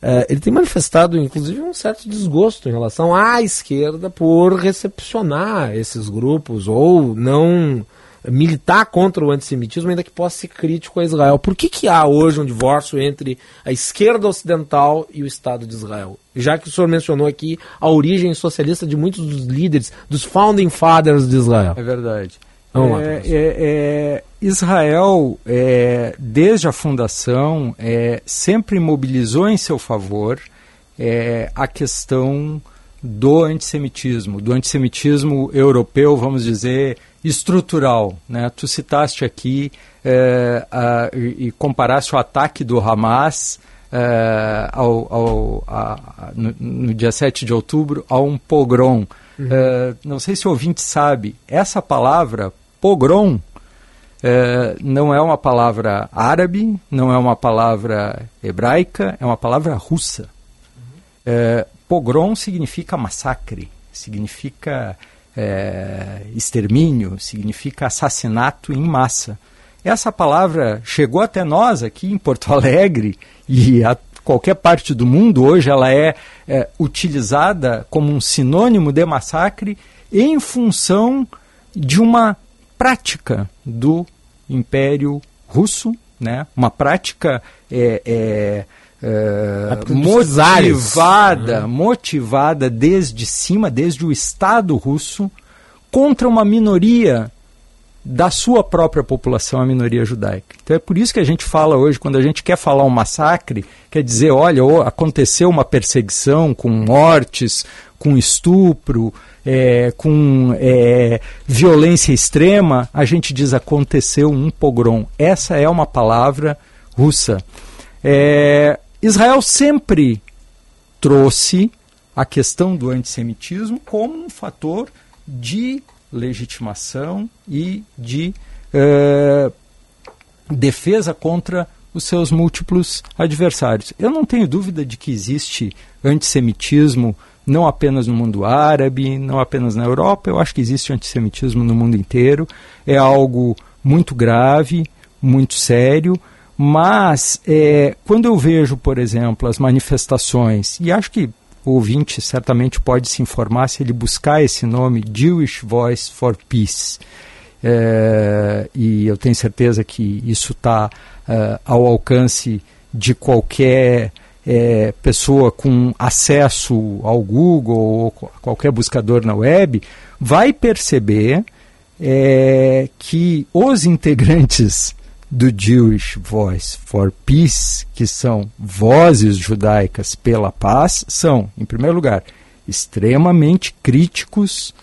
é, ele tem manifestado, inclusive, um certo desgosto em relação à esquerda por recepcionar esses grupos ou não militar contra o antissemitismo, ainda que possa ser crítico a Israel. Por que, que há hoje um divórcio entre a esquerda ocidental e o Estado de Israel? Já que o senhor mencionou aqui a origem socialista de muitos dos líderes, dos founding fathers de Israel. É verdade. Vamos é, lá, é, é, Israel, é, desde a fundação, é, sempre mobilizou em seu favor é, a questão do antissemitismo, do antissemitismo europeu, vamos dizer, estrutural. Né? Tu citaste aqui é, a, e comparaste o ataque do Hamas é, ao, ao a, no, no, dia 7 de outubro a um pogrom. Uhum. É, não sei se o ouvinte sabe, essa palavra, pogrom, é, não é uma palavra árabe, não é uma palavra hebraica, é uma palavra russa. Uhum. pogrom significa massacre, significa é, extermínio, significa assassinato em massa. Essa palavra chegou até nós aqui em Porto Alegre e a qualquer parte do mundo hoje ela é, é utilizada como um sinônimo de massacre em função de uma prática do Império Russo, né? uma prática é, é, é, motivada, uhum. motivada desde cima, desde o Estado russo, contra uma minoria da sua própria população, a minoria judaica. Então é por isso que a gente fala hoje, quando a gente quer falar um massacre, quer dizer, olha, aconteceu uma perseguição com mortes, com estupro, é, com é, violência extrema, a gente diz aconteceu um pogrom. Essa é uma palavra russa. É, Israel sempre trouxe a questão do antissemitismo como um fator de legitimação e de uh, defesa contra os seus múltiplos adversários. Eu não tenho dúvida de que existe antissemitismo não apenas no mundo árabe, não apenas na Europa, eu acho que existe antissemitismo no mundo inteiro. É algo muito grave, muito sério, mas é, quando eu vejo, por exemplo, as manifestações, e acho que o ouvinte certamente pode se informar se ele buscar esse nome, Jewish Voice for Peace. É, e eu tenho certeza que isso está é, ao alcance de qualquer é, pessoa com acesso ao Google ou qualquer buscador na web vai perceber é, que os integrantes do Jewish Voice for Peace, que são vozes judaicas pela paz, são, em primeiro lugar, extremamente críticos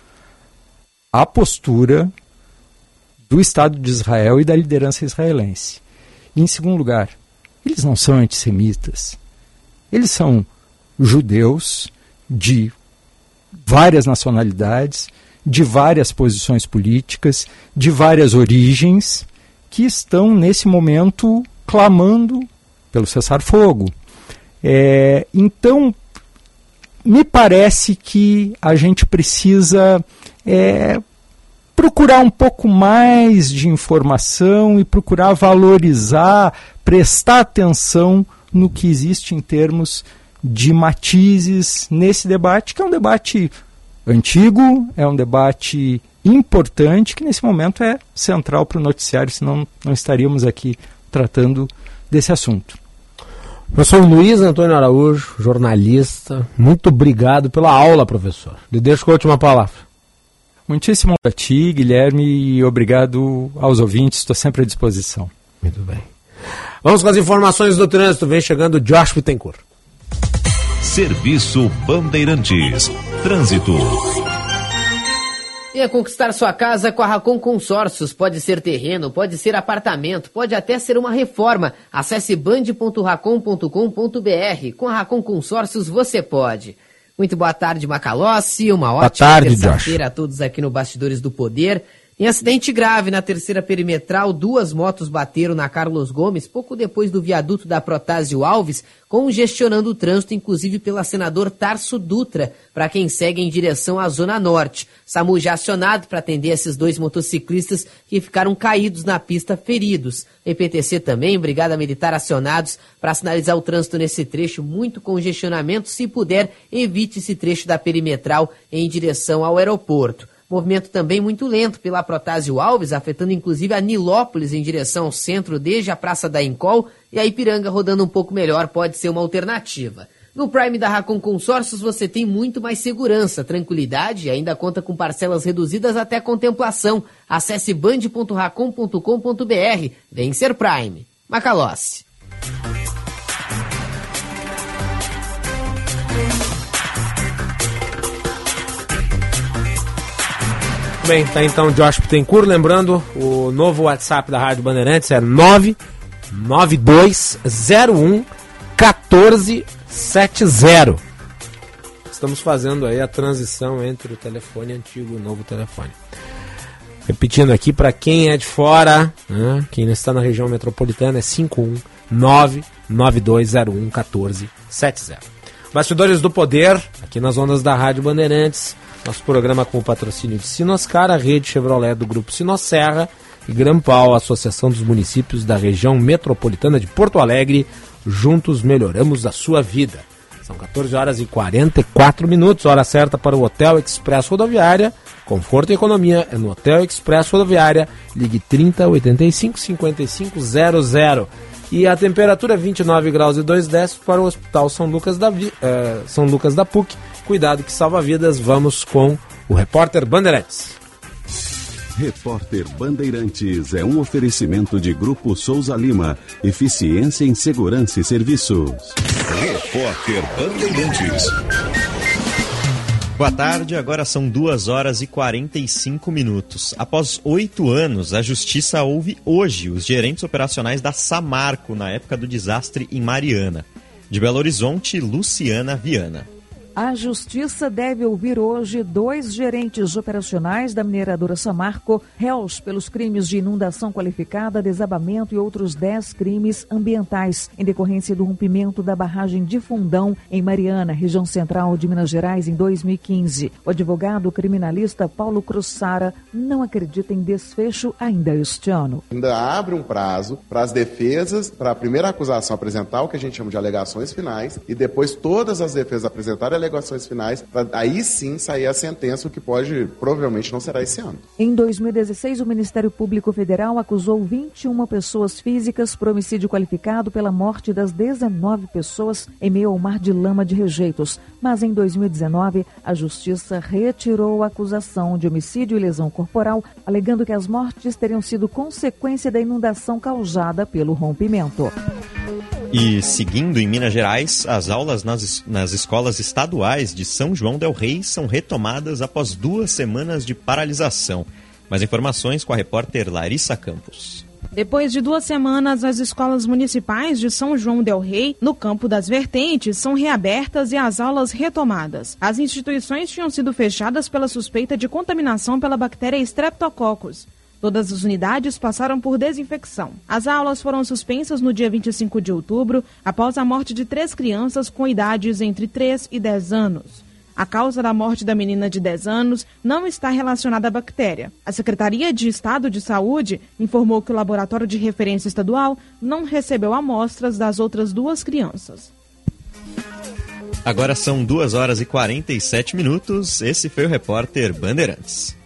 à postura do Estado de Israel e da liderança israelense. E, em segundo lugar, eles não são antissemitas. Eles são judeus de várias nacionalidades, de várias posições políticas, de várias origens que estão nesse momento clamando pelo cessar-fogo. É, então, me parece que a gente precisa é, procurar um pouco mais de informação e procurar valorizar, prestar atenção no que existe em termos de matizes nesse debate, que é um debate antigo, é um debate importante que nesse momento é central para o noticiário, senão não estaríamos aqui tratando desse assunto. Professor Luiz Antônio Araújo, jornalista, muito obrigado pela aula, professor. Lhe deixo com a última palavra. Muitíssimo a ti, Guilherme, e obrigado aos ouvintes, estou sempre à disposição. Muito bem. Vamos com as informações do trânsito, vem chegando Josh Bittencourt. Serviço Bandeirantes. Trânsito. Venha conquistar sua casa com a Racon Consórcios. Pode ser terreno, pode ser apartamento, pode até ser uma reforma. Acesse band.racon.com.br. Com a Racon Consórcios você pode. Muito boa tarde, Macalossi. Uma ótima terça-feira a todos aqui no Bastidores do Poder. Em acidente grave na terceira perimetral, duas motos bateram na Carlos Gomes pouco depois do viaduto da Protásio Alves, congestionando o trânsito, inclusive pela senador Tarso Dutra, para quem segue em direção à Zona Norte. SAMU já acionado para atender esses dois motociclistas que ficaram caídos na pista feridos. EPTC também, Brigada Militar acionados para sinalizar o trânsito nesse trecho, muito congestionamento. Se puder, evite esse trecho da perimetral em direção ao aeroporto. Movimento também muito lento pela Protásio Alves, afetando inclusive a Nilópolis em direção ao centro, desde a Praça da Encol, e a Ipiranga rodando um pouco melhor pode ser uma alternativa. No Prime da Racon Consórcios você tem muito mais segurança, tranquilidade e ainda conta com parcelas reduzidas até contemplação. Acesse band.racon.com.br. Vem ser Prime. Macalossi. Bem, tá então Josh Pittencourt. Lembrando, o novo WhatsApp da Rádio Bandeirantes é 99201 1470. Estamos fazendo aí a transição entre o telefone antigo e o novo telefone. Repetindo aqui, para quem é de fora, né, quem não está na região metropolitana, é 519 9201 1470. Bastidores do Poder, aqui nas ondas da Rádio Bandeirantes. Nosso programa com o patrocínio de Sinoscar, a rede Chevrolet do Grupo Sinosserra e Grampal, Associação dos Municípios da Região Metropolitana de Porto Alegre. Juntos melhoramos a sua vida. São 14 horas e 44 minutos, hora certa para o Hotel Express Rodoviária. Conforto e economia é no Hotel Express Rodoviária. Ligue 30 85 55 00. E a temperatura 29 graus e 2 décimos para o Hospital São Lucas da, uh, São Lucas da PUC Cuidado que salva vidas. Vamos com o repórter Bandeirantes. Repórter Bandeirantes é um oferecimento de Grupo Souza Lima. Eficiência em Segurança e Serviços. Repórter Bandeirantes. Boa tarde, agora são 2 horas e 45 minutos. Após oito anos, a Justiça ouve hoje os gerentes operacionais da Samarco na época do desastre em Mariana. De Belo Horizonte, Luciana Viana. A Justiça deve ouvir hoje dois gerentes operacionais da mineradora Samarco, réus pelos crimes de inundação qualificada, desabamento e outros dez crimes ambientais, em decorrência do rompimento da barragem de Fundão, em Mariana, região central de Minas Gerais, em 2015. O advogado criminalista Paulo Cruçara não acredita em desfecho ainda este ano. Ainda abre um prazo para as defesas, para a primeira acusação apresentar o que a gente chama de alegações finais e depois todas as defesas apresentarem alegações finais, para aí sim sair a sentença, o que pode, provavelmente não será esse ano. Em 2016, o Ministério Público Federal acusou 21 pessoas físicas por homicídio qualificado pela morte das 19 pessoas em meio ao mar de lama de rejeitos. Mas em 2019, a Justiça retirou a acusação de homicídio e lesão corporal, alegando que as mortes teriam sido consequência da inundação causada pelo rompimento. E seguindo em Minas Gerais, as aulas nas, nas escolas estaduais de São João Del Rei são retomadas após duas semanas de paralisação. Mais informações com a repórter Larissa Campos. Depois de duas semanas, as escolas municipais de São João Del Rei, no campo das Vertentes, são reabertas e as aulas retomadas. As instituições tinham sido fechadas pela suspeita de contaminação pela bactéria Streptococcus. Todas as unidades passaram por desinfecção. As aulas foram suspensas no dia 25 de outubro, após a morte de três crianças com idades entre 3 e 10 anos. A causa da morte da menina de 10 anos não está relacionada à bactéria. A Secretaria de Estado de Saúde informou que o laboratório de referência estadual não recebeu amostras das outras duas crianças. Agora são 2 horas e 47 minutos. Esse foi o repórter Bandeirantes.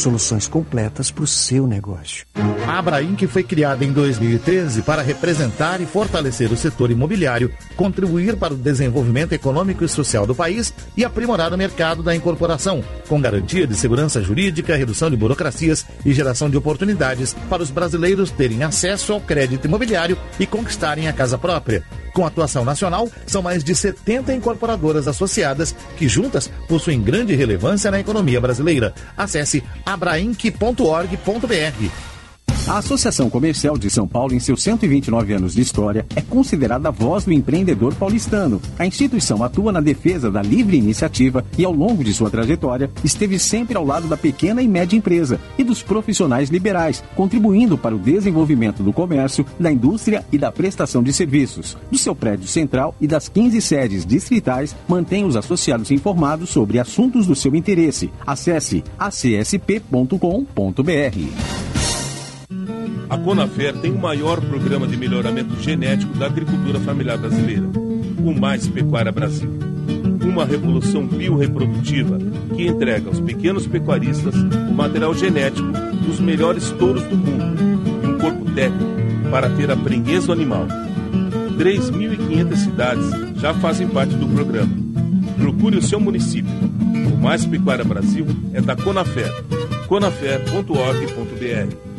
Soluções completas para o seu negócio. A Abraim, que foi criada em 2013 para representar e fortalecer o setor imobiliário, contribuir para o desenvolvimento econômico e social do país e aprimorar o mercado da incorporação, com garantia de segurança jurídica, redução de burocracias e geração de oportunidades para os brasileiros terem acesso ao crédito imobiliário e conquistarem a casa própria. Com atuação nacional, são mais de 70 incorporadoras associadas que juntas possuem grande relevância na economia brasileira. Acesse abrainc.org.br. A Associação Comercial de São Paulo, em seus 129 anos de história, é considerada a voz do empreendedor paulistano. A instituição atua na defesa da livre iniciativa e, ao longo de sua trajetória, esteve sempre ao lado da pequena e média empresa e dos profissionais liberais, contribuindo para o desenvolvimento do comércio, da indústria e da prestação de serviços. Do seu prédio central e das 15 sedes distritais, mantém os associados informados sobre assuntos do seu interesse. Acesse acsp.com.br. A Conafer tem o maior programa de melhoramento genético da agricultura familiar brasileira, o Mais Pecuária Brasil. Uma revolução biorreprodutiva que entrega aos pequenos pecuaristas o material genético dos melhores touros do mundo e um corpo técnico para ter a prenhez do animal. 3.500 cidades já fazem parte do programa. Procure o seu município. O Mais Pecuária Brasil é da Conafer. conafer.org.br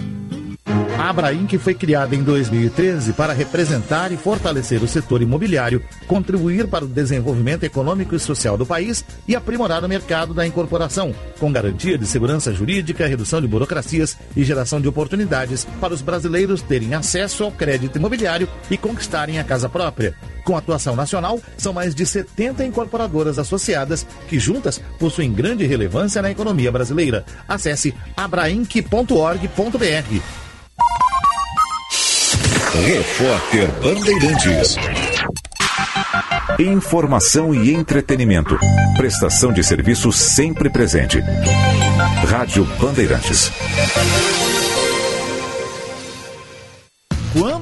a Abraim, foi criada em 2013 para representar e fortalecer o setor imobiliário, contribuir para o desenvolvimento econômico e social do país e aprimorar o mercado da incorporação, com garantia de segurança jurídica, redução de burocracias e geração de oportunidades para os brasileiros terem acesso ao crédito imobiliário e conquistarem a casa própria. Com atuação nacional, são mais de 70 incorporadoras associadas que juntas possuem grande relevância na economia brasileira. Acesse abrainc.org.br. Repórter Bandeirantes. Informação e entretenimento. Prestação de serviço sempre presente. Rádio Bandeirantes.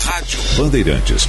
Rádio Bandeirantes.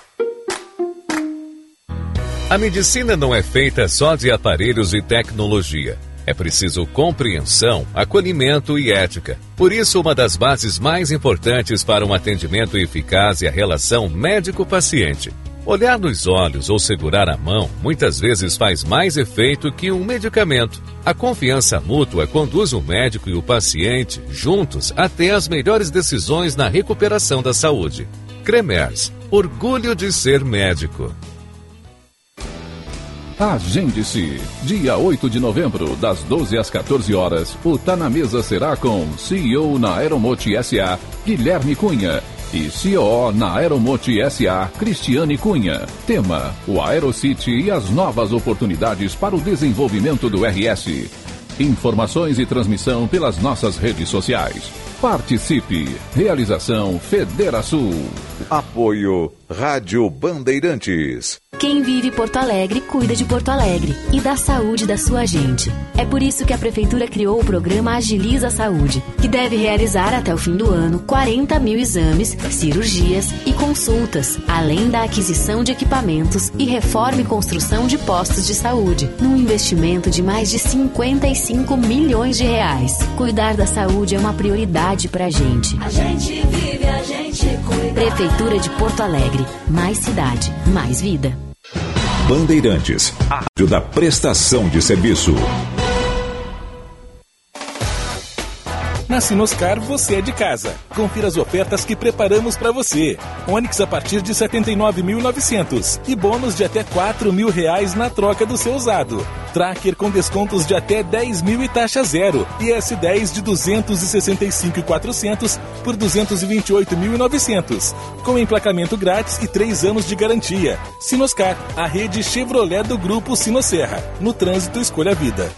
A medicina não é feita só de aparelhos e tecnologia. É preciso compreensão, acolhimento e ética. Por isso, uma das bases mais importantes para um atendimento eficaz é a relação médico-paciente. Olhar nos olhos ou segurar a mão muitas vezes faz mais efeito que um medicamento. A confiança mútua conduz o médico e o paciente juntos até as melhores decisões na recuperação da saúde. Cremers, orgulho de ser médico. Agende-se. Dia 8 de novembro, das 12 às 14 horas, o Tá na Mesa será com CEO na Aeromote SA, Guilherme Cunha. E CEO na Aeromote SA, Cristiane Cunha. Tema: o Aerocity e as novas oportunidades para o desenvolvimento do RS. Informações e transmissão pelas nossas redes sociais. Participe. Realização Federação. Apoio Rádio Bandeirantes. Quem vive Porto Alegre cuida de Porto Alegre e da saúde da sua gente. É por isso que a Prefeitura criou o programa Agiliza a Saúde, que deve realizar até o fim do ano 40 mil exames, cirurgias e consultas, além da aquisição de equipamentos e reforma e construção de postos de saúde, num investimento de mais de 55 milhões de reais. Cuidar da saúde é uma prioridade pra gente. A gente vive, a gente cuida. Prefeitura de Porto Alegre. Mais cidade, mais vida. Bandeirantes, a da prestação de serviço. Sinoscar você é de casa. Confira as ofertas que preparamos para você. Onix a partir de 79.900 e bônus de até 4 mil reais na troca do seu usado. Tracker com descontos de até 10 mil e taxa zero. E S10 de 265.400 por 228.900. Com emplacamento grátis e 3 anos de garantia. Sinoscar, a rede Chevrolet do Grupo Sinosserra. No trânsito, escolha a vida.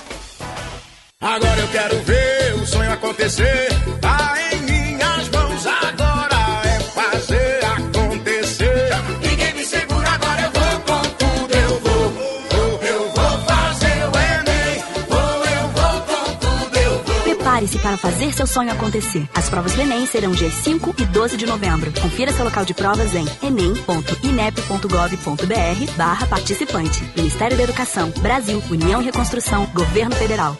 Agora eu quero ver o sonho acontecer. Tá em minhas mãos agora é fazer acontecer. Ninguém me segura agora, eu vou com tudo, eu vou. vou eu vou fazer o Enem. Vou, eu vou com tudo, eu vou. Prepare-se para fazer seu sonho acontecer. As provas do Enem serão dias 5 e 12 de novembro. Confira seu local de provas em enem.inep.gov.br barra participante. Ministério da Educação, Brasil, União e Reconstrução, Governo Federal.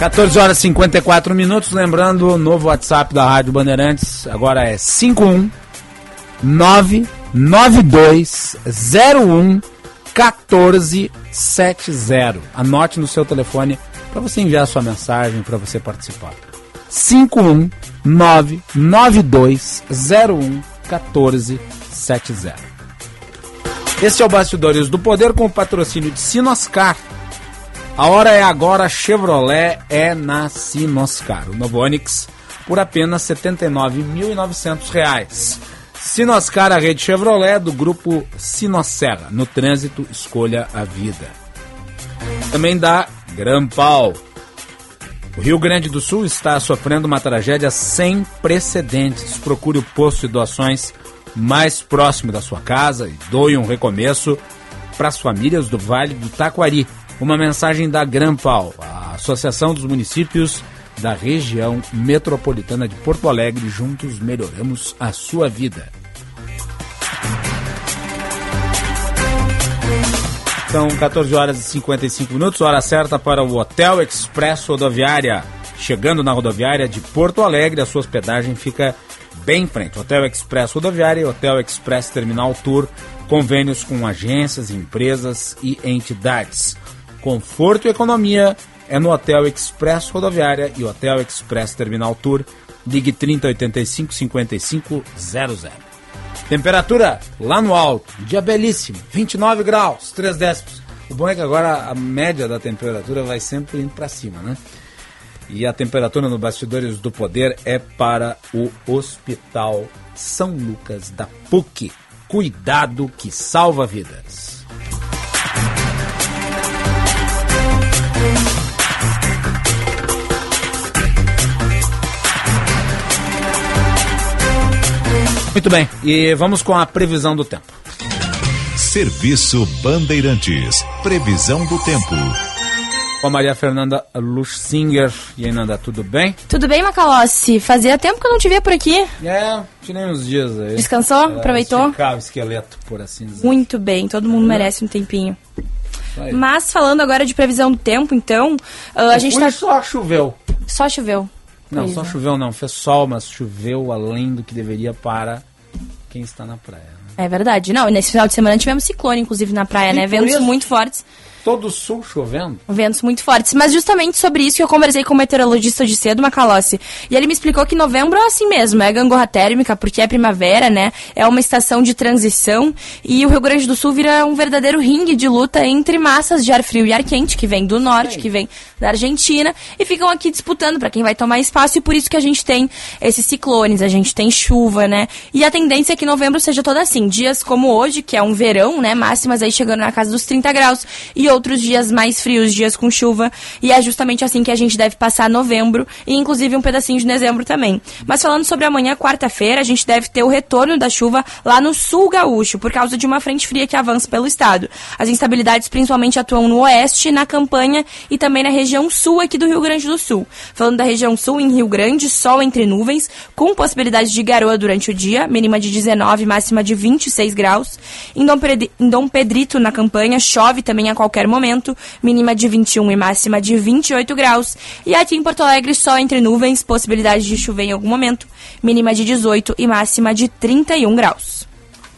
Quatorze horas e 54 minutos. Lembrando, o novo WhatsApp da Rádio Bandeirantes agora é 51 99201 1470. Anote no seu telefone para você enviar sua mensagem, para você participar. 51 99201 1470. Este é o Bastidores do Poder com o patrocínio de Sinoscar. A hora é agora, Chevrolet é na Sinoscar. O novo Onix por apenas R$ 79.900. Sinoscar, a rede Chevrolet do grupo Sinosserra. No trânsito, escolha a vida. Também da Grampal. O Rio Grande do Sul está sofrendo uma tragédia sem precedentes. Procure o posto de doações mais próximo da sua casa e doe um recomeço para as famílias do Vale do Taquari. Uma mensagem da Grampal, a Associação dos Municípios da região metropolitana de Porto Alegre. Juntos melhoramos a sua vida. São 14 horas e 55 minutos, hora certa para o Hotel Express Rodoviária. Chegando na rodoviária de Porto Alegre, a sua hospedagem fica bem em frente. Hotel Express Rodoviária e Hotel Express Terminal Tour, convênios com agências, empresas e entidades. Conforto e economia é no Hotel Express Rodoviária e Hotel Express Terminal Tour. Ligue 3085 5500. Temperatura lá no alto, dia belíssimo, 29 graus, 3 décimos. O bom é que agora a média da temperatura vai sempre indo para cima, né? E a temperatura no Bastidores do Poder é para o Hospital São Lucas da PUC. Cuidado que salva vidas. Muito bem, e vamos com a previsão do tempo. Serviço Bandeirantes. Previsão do tempo. Com a Maria Fernanda Luxinger. E aí, Nanda, tudo bem? Tudo bem, Macalossi? Fazia tempo que eu não te via por aqui. É, tirei uns dias aí. Descansou? Era Aproveitou? esticar o esqueleto, por assim dizer. Muito bem, todo mundo merece um tempinho. aí. Mas falando agora de previsão do tempo, então, ah, a gente Hoje tá. só choveu. Só choveu. Não, Pois só é. choveu não. Fez sol, mas choveu além do que deveria para quem está na praia. né? É verdade. Não, e nesse final de semana tivemos ciclone, inclusive, na praia, E né? Ventos isso- muito fortes. Todo o sul chovendo. Ventos muito fortes. Mas justamente sobre isso que eu conversei com o meteorologista de cedo, Macalossi. E ele me explicou que novembro é assim mesmo, é gangorra térmica, porque é primavera, né? É uma estação de transição. E o Rio Grande do Sul vira um verdadeiro ringue de luta entre massas de ar frio e ar quente, que vem do norte, que vem da Argentina, e ficam aqui disputando para quem vai tomar espaço. E por isso que a gente tem esses ciclones, a gente tem chuva, né? E a tendência é que novembro seja toda assim. Dias como hoje, que é um verão, né? Máximas aí chegando na casa dos 30 graus. E outros dias mais frios, dias com chuva. E é justamente assim que a gente deve passar novembro e inclusive um pedacinho de dezembro também. Mas falando sobre amanhã, quarta-feira, a gente deve ter o retorno da chuva lá no sul gaúcho, por causa de uma frente fria que avança pelo estado. As instabilidades principalmente atuam no oeste, na campanha e também na região sul aqui do Rio Grande do Sul. Falando da região sul, em Rio Grande, sol entre nuvens, com possibilidade de garoa durante o dia, mínima de 19, máxima de 26 graus. Em Dom, Pedrito, na campanha, chove também a qualquer momento, mínima de 21 e máxima de 28 graus. E aqui em Porto Alegre, sol entre nuvens, possibilidade de chover em algum momento, mínima de 18 e máxima de 31 graus.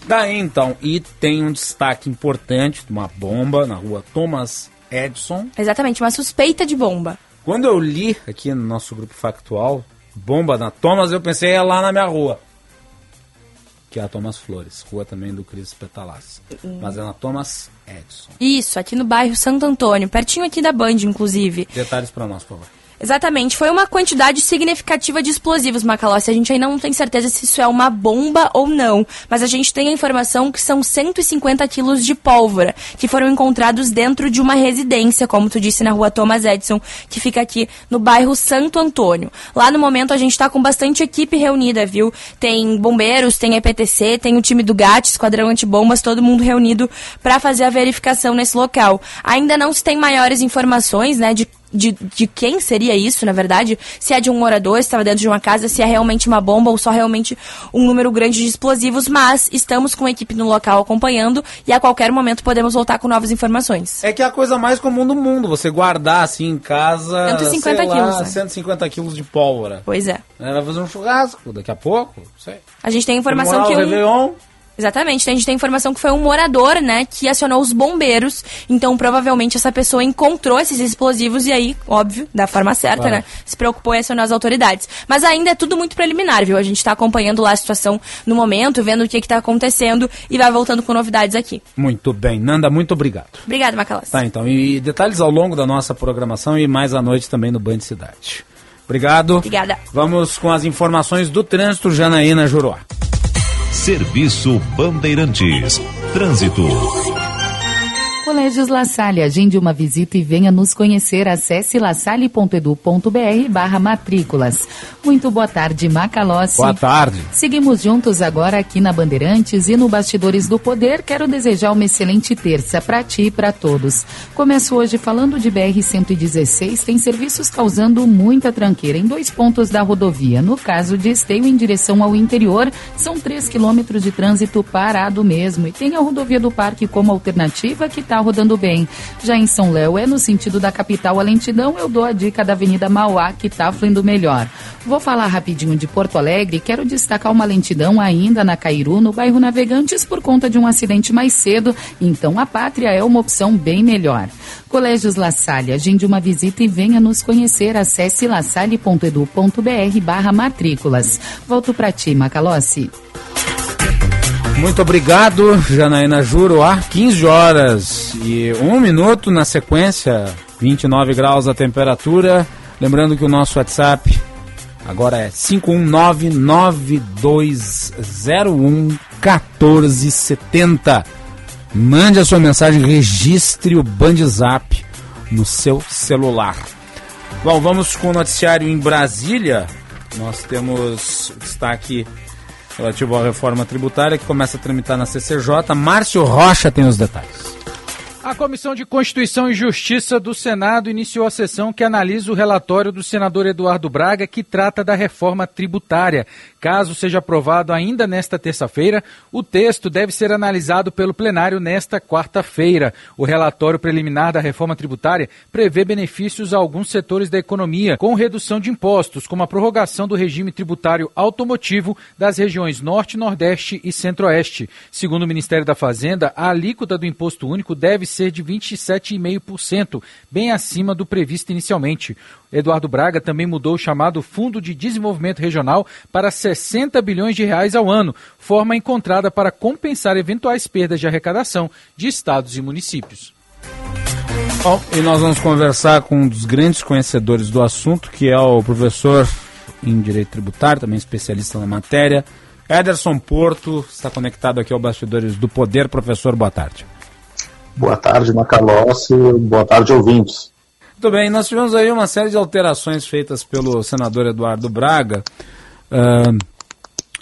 Daí então, e tem um destaque importante, uma bomba na rua Thomas Edison. Exatamente, uma suspeita de bomba. Quando eu li aqui no nosso grupo factual, bomba na Thomas, eu pensei é lá na minha rua. Que é a Thomas Flores, rua também do Cris Petalas. Hum. Mas é na Thomas Edison. Isso, aqui no bairro Santo Antônio, pertinho aqui da Band, inclusive. Detalhes para nós, por favor. Exatamente, foi uma quantidade significativa de explosivos, Macalossi. A gente ainda não tem certeza se isso é uma bomba ou não, mas a gente tem a informação que são 150 quilos de pólvora que foram encontrados dentro de uma residência, como tu disse, na rua Thomas Edison, que fica aqui no bairro Santo Antônio. Lá no momento a gente está com bastante equipe reunida, viu? Tem bombeiros, tem EPTC, tem o time do GAT, Esquadrão Antibombas, todo mundo reunido para fazer a verificação nesse local. Ainda não se tem maiores informações, né, de de, de quem seria isso, na verdade, se é de um morador, se estava dentro de uma casa, se é realmente uma bomba ou só realmente um número grande de explosivos, mas estamos com a equipe no local acompanhando e a qualquer momento podemos voltar com novas informações. É que é a coisa mais comum do mundo, você guardar assim em casa. 150 sei lá, quilos, né? 150 quilos de pólvora. Pois é. É, Vai fazer um churrasco daqui a pouco, não sei. A gente tem informação Comemorar que o um... Réveillon. Exatamente, a gente tem informação que foi um morador, né, que acionou os bombeiros. Então, provavelmente, essa pessoa encontrou esses explosivos e aí, óbvio, da forma certa, Claro. né, se preocupou em acionar as autoridades. Mas ainda é tudo muito preliminar, viu? A gente tá acompanhando lá a situação no momento, vendo o que que tá acontecendo e vai voltando com novidades aqui. Muito bem, Nanda, muito obrigado. Obrigada, Macalós. Tá, então. E detalhes ao longo da nossa programação e mais à noite também no Band Cidade. Obrigado. Obrigada. Vamos com as informações do trânsito Janaína Juruá. Serviço Bandeirantes. Trânsito. Colégios La Salle, agende uma visita e venha nos conhecer. Acesse lasalle.edu.br barra matrículas. Muito boa tarde, Macalossi. Boa tarde. Seguimos juntos agora aqui na Bandeirantes e no Bastidores do Poder. Quero desejar uma excelente terça para ti e para todos. Começo hoje falando de BR-116. Tem serviços causando muita tranqueira em dois pontos da rodovia. No caso de Esteio, em direção ao interior, são três quilômetros de trânsito parado mesmo. E tem a rodovia do Parque como alternativa que está rodando bem. Já em São Léo, é no sentido da capital a lentidão, eu dou a dica da Avenida Mauá, que está fluindo melhor. Vou falar rapidinho de Porto Alegre. Quero destacar uma lentidão ainda na Cairu, no bairro Navegantes, por conta de um acidente mais cedo. Então a pátria é uma opção bem melhor. Colégios La Salle, agende uma visita e venha nos conhecer. Acesse lasalle.edu.br barra matrículas. Volto para ti, Macalossi. Muito obrigado, Janaína Juro. Ah, 15 horas e um minuto na sequência, 29 graus a temperatura. Lembrando que o nosso WhatsApp agora é 51992011470. Mande a sua mensagem, registre o Bandzap no seu celular. Bom, vamos com o noticiário em Brasília. Nós temos destaque relativo à reforma tributária que começa a tramitar na CCJ. Márcio Rocha tem os detalhes. A Comissão de Constituição e Justiça do Senado iniciou a sessão que analisa o relatório do senador Eduardo Braga, que trata da reforma tributária. Caso seja aprovado ainda nesta terça-feira, o texto deve ser analisado pelo plenário nesta quarta-feira. O relatório preliminar da reforma tributária prevê benefícios a alguns setores da economia, com redução de impostos, como a prorrogação do regime tributário automotivo das regiões Norte, Nordeste e Centro-Oeste. Segundo o Ministério da Fazenda, a alíquota do imposto único deve ser de 27,5%, bem acima do previsto inicialmente. Eduardo Braga também mudou o chamado Fundo de Desenvolvimento Regional para 60 bilhões de reais ao ano, forma encontrada para compensar eventuais perdas de arrecadação de estados e municípios. Bom, e nós vamos conversar com um dos grandes conhecedores do assunto, que é o professor em Direito Tributário, também especialista na matéria, Ederson Porto, está conectado aqui ao Bastidores do Poder. Professor, boa tarde. Boa tarde, Macalossi. Boa tarde, ouvintes. Muito bem, nós tivemos aí uma série de alterações feitas pelo senador Eduardo Braga. Uh,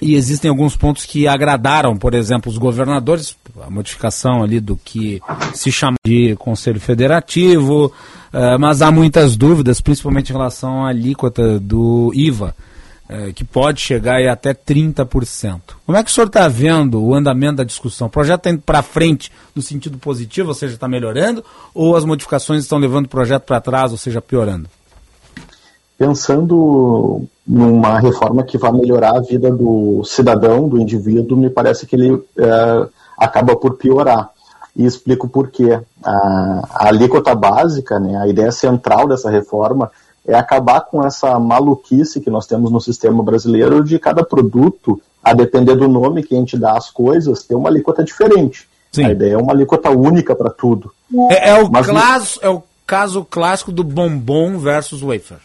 e existem alguns pontos que agradaram, por exemplo, os governadores, a modificação ali do que se chama de Conselho Federativo, uh, mas há muitas dúvidas, principalmente em relação à alíquota do IVA, uh, que pode chegar aí até 30%. Como é que o senhor está vendo o andamento da discussão? O projeto está indo para frente no sentido positivo, ou seja, está melhorando, ou as modificações estão levando o projeto para trás, ou seja, piorando? Pensando numa reforma que vai melhorar a vida do cidadão, do indivíduo, me parece que ele é, acaba por piorar. E explico por quê. A, a alíquota básica, né, a ideia central dessa reforma é acabar com essa maluquice que nós temos no sistema brasileiro de cada produto, a depender do nome que a gente dá às coisas, ter uma alíquota diferente. Sim. A ideia é uma alíquota única para tudo. É, é, o Mas, é o caso clássico do bombom versus wafer.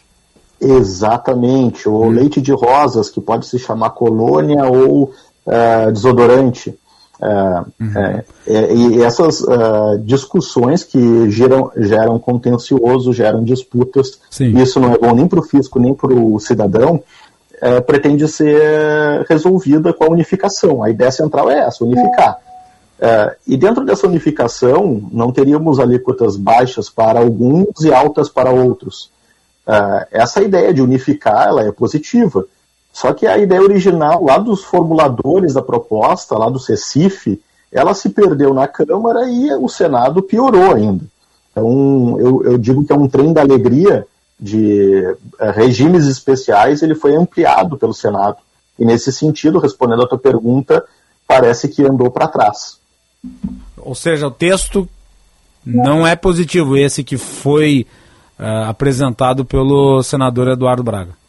Exatamente. O hum. leite de rosas, que pode se chamar colônia ou uh, desodorante. Uh, uhum. é, é, e essas uh, discussões que geram, geram contencioso, geram disputas, Sim. isso não é bom nem para o fisco nem para o cidadão, é, pretende ser resolvida com a unificação. A ideia central é essa, unificar. É, e dentro dessa unificação, não teríamos alíquotas baixas para alguns e altas para outros. Essa ideia de unificar ela é positiva. Só que a ideia original lá dos formuladores da proposta, lá do CECIF, ela se perdeu na Câmara e o Senado piorou ainda. Então, eu, eu digo que é um trem da alegria de uh, regimes especiais, ele foi ampliado pelo Senado. E nesse sentido, respondendo a tua pergunta, parece que andou para trás. Ou seja, o texto não é positivo, esse que foi uh, apresentado pelo senador Eduardo Braga?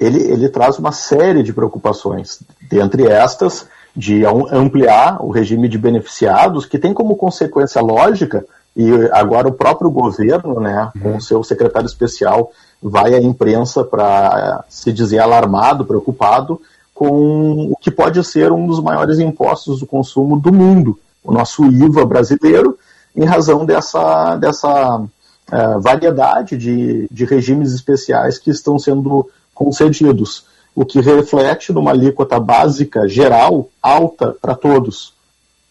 Ele, ele traz uma série de preocupações, dentre estas, de ampliar o regime de beneficiados, que tem como consequência lógica, e agora o próprio governo, né, com o seu secretário especial, vai à imprensa para se dizer alarmado, preocupado com o que pode ser um dos maiores impostos do consumo do mundo, o nosso IVA brasileiro, em razão dessa, dessa uh, variedade de, de regimes especiais que estão sendo concedidos, o que reflete numa alíquota básica geral alta para todos.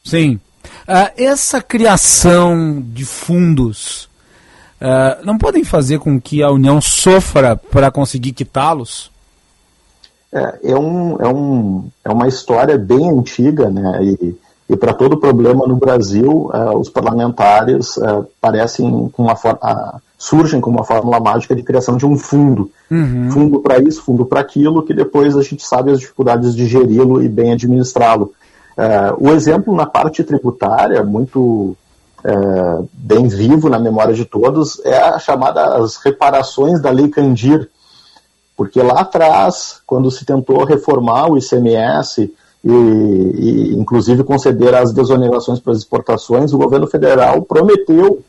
Sim. Uh, essa criação de fundos uh, não podem fazer com que a União sofra para conseguir quitá-los? É, é, um, é, um, é uma história bem antiga, né? E, e para todo problema no Brasil, uh, os parlamentares parecem com uma uh, surgem com uma fórmula mágica de criação de um fundo. Uhum. Fundo para isso, fundo para aquilo, que depois a gente sabe as dificuldades de geri-lo e bem administrá-lo. o exemplo na parte tributária, muito bem vivo na memória de todos, é a chamada as reparações da Lei Candir, porque lá atrás, quando se tentou reformar o ICMS e, e inclusive conceder as desonerações para as exportações, o governo federal prometeu,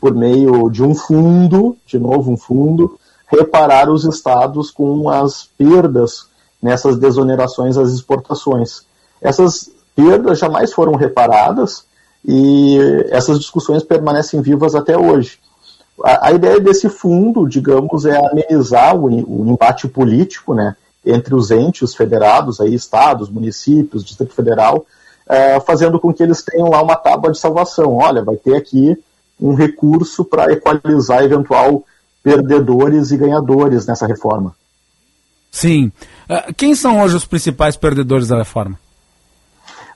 por meio de um fundo, de novo um fundo, reparar os estados com as perdas nessas desonerações às exportações. Essas perdas jamais foram reparadas e essas discussões permanecem vivas até hoje. A, a ideia desse fundo, digamos, é amenizar o, o embate político, né, entre os entes federados, aí, estados, municípios, Distrito Federal, é, fazendo com que eles tenham lá uma tábua de salvação. Olha, vai ter aqui um recurso para equalizar eventual perdedores e ganhadores nessa reforma. Sim. Uh, quem são hoje os principais perdedores da reforma?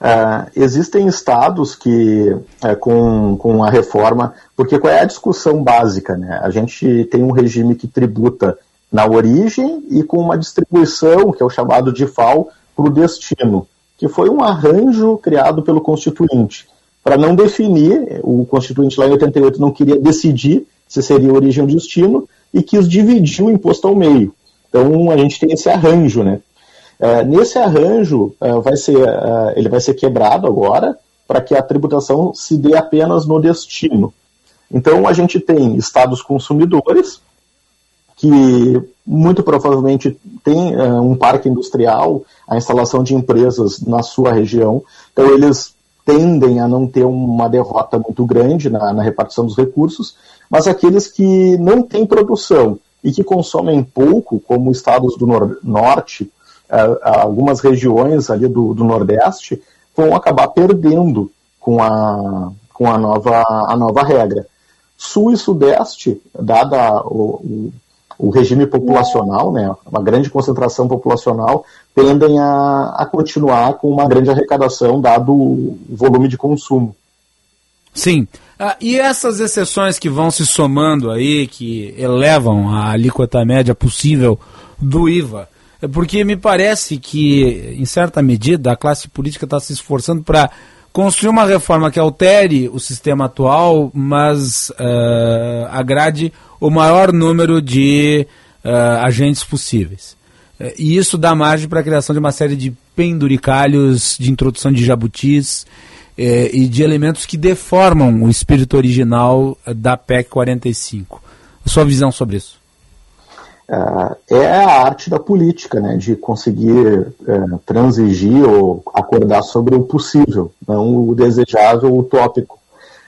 Uh, existem estados que, uh, com, com a reforma, porque qual é a discussão básica? Né? A gente tem um regime que tributa na origem e com uma distribuição, que é o chamado de FAO, para o destino, que foi um arranjo criado pelo Constituinte, para não definir, o Constituinte lá em 88 não queria decidir se seria origem ou destino, e quis dividir o imposto ao meio. Então a gente tem esse arranjo, né? É, nesse arranjo é, vai ser, é, ele vai ser quebrado agora para que a tributação se dê apenas no destino. Então a gente tem estados consumidores que muito provavelmente tem uh, um parque industrial, a instalação de empresas na sua região, então eles tendem a não ter uma derrota muito grande na, na repartição dos recursos, mas aqueles que não têm produção e que consomem pouco, como estados do nor norte, uh, algumas regiões ali do, do, nordeste, vão acabar perdendo com a, com a, nova, a nova regra. Sul e Sudeste, dada o, o regime populacional, né, uma grande concentração populacional, tendem a, a continuar com uma grande arrecadação, dado o volume de consumo. Sim. Ah, e essas exceções que vão se somando aí, que elevam a alíquota média possível do IVA, é porque me parece que, em certa medida, a classe política está se esforçando para construir uma reforma que altere o sistema atual, mas uh, agrade o maior número de uh, agentes possíveis. Uh, e isso dá margem para a criação de uma série de penduricalhos, de introdução de jabutis e de elementos que deformam o espírito original da PEC 45. A sua visão sobre isso? é a arte da política, né, de conseguir é, transigir ou acordar sobre o possível, não o desejável, o utópico.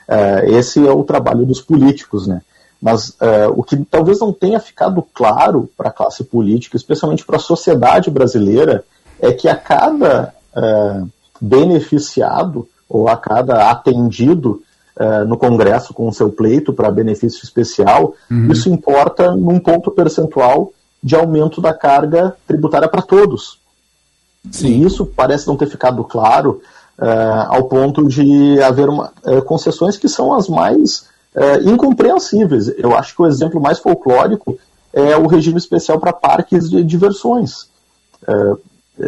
É, esse é o trabalho dos políticos, né. Mas é, o que talvez não tenha ficado claro para a classe política, especialmente para a sociedade brasileira, é que a cada é, beneficiado ou a cada atendido uh, no Congresso com o seu pleito para benefício especial, uhum. isso importa num ponto percentual de aumento da carga tributária para todos. Sim. E isso parece não ter ficado claro uh, ao ponto de haver uma, uh, concessões que são as mais incompreensíveis. Eu acho que o exemplo mais folclórico é o regime especial para parques de diversões.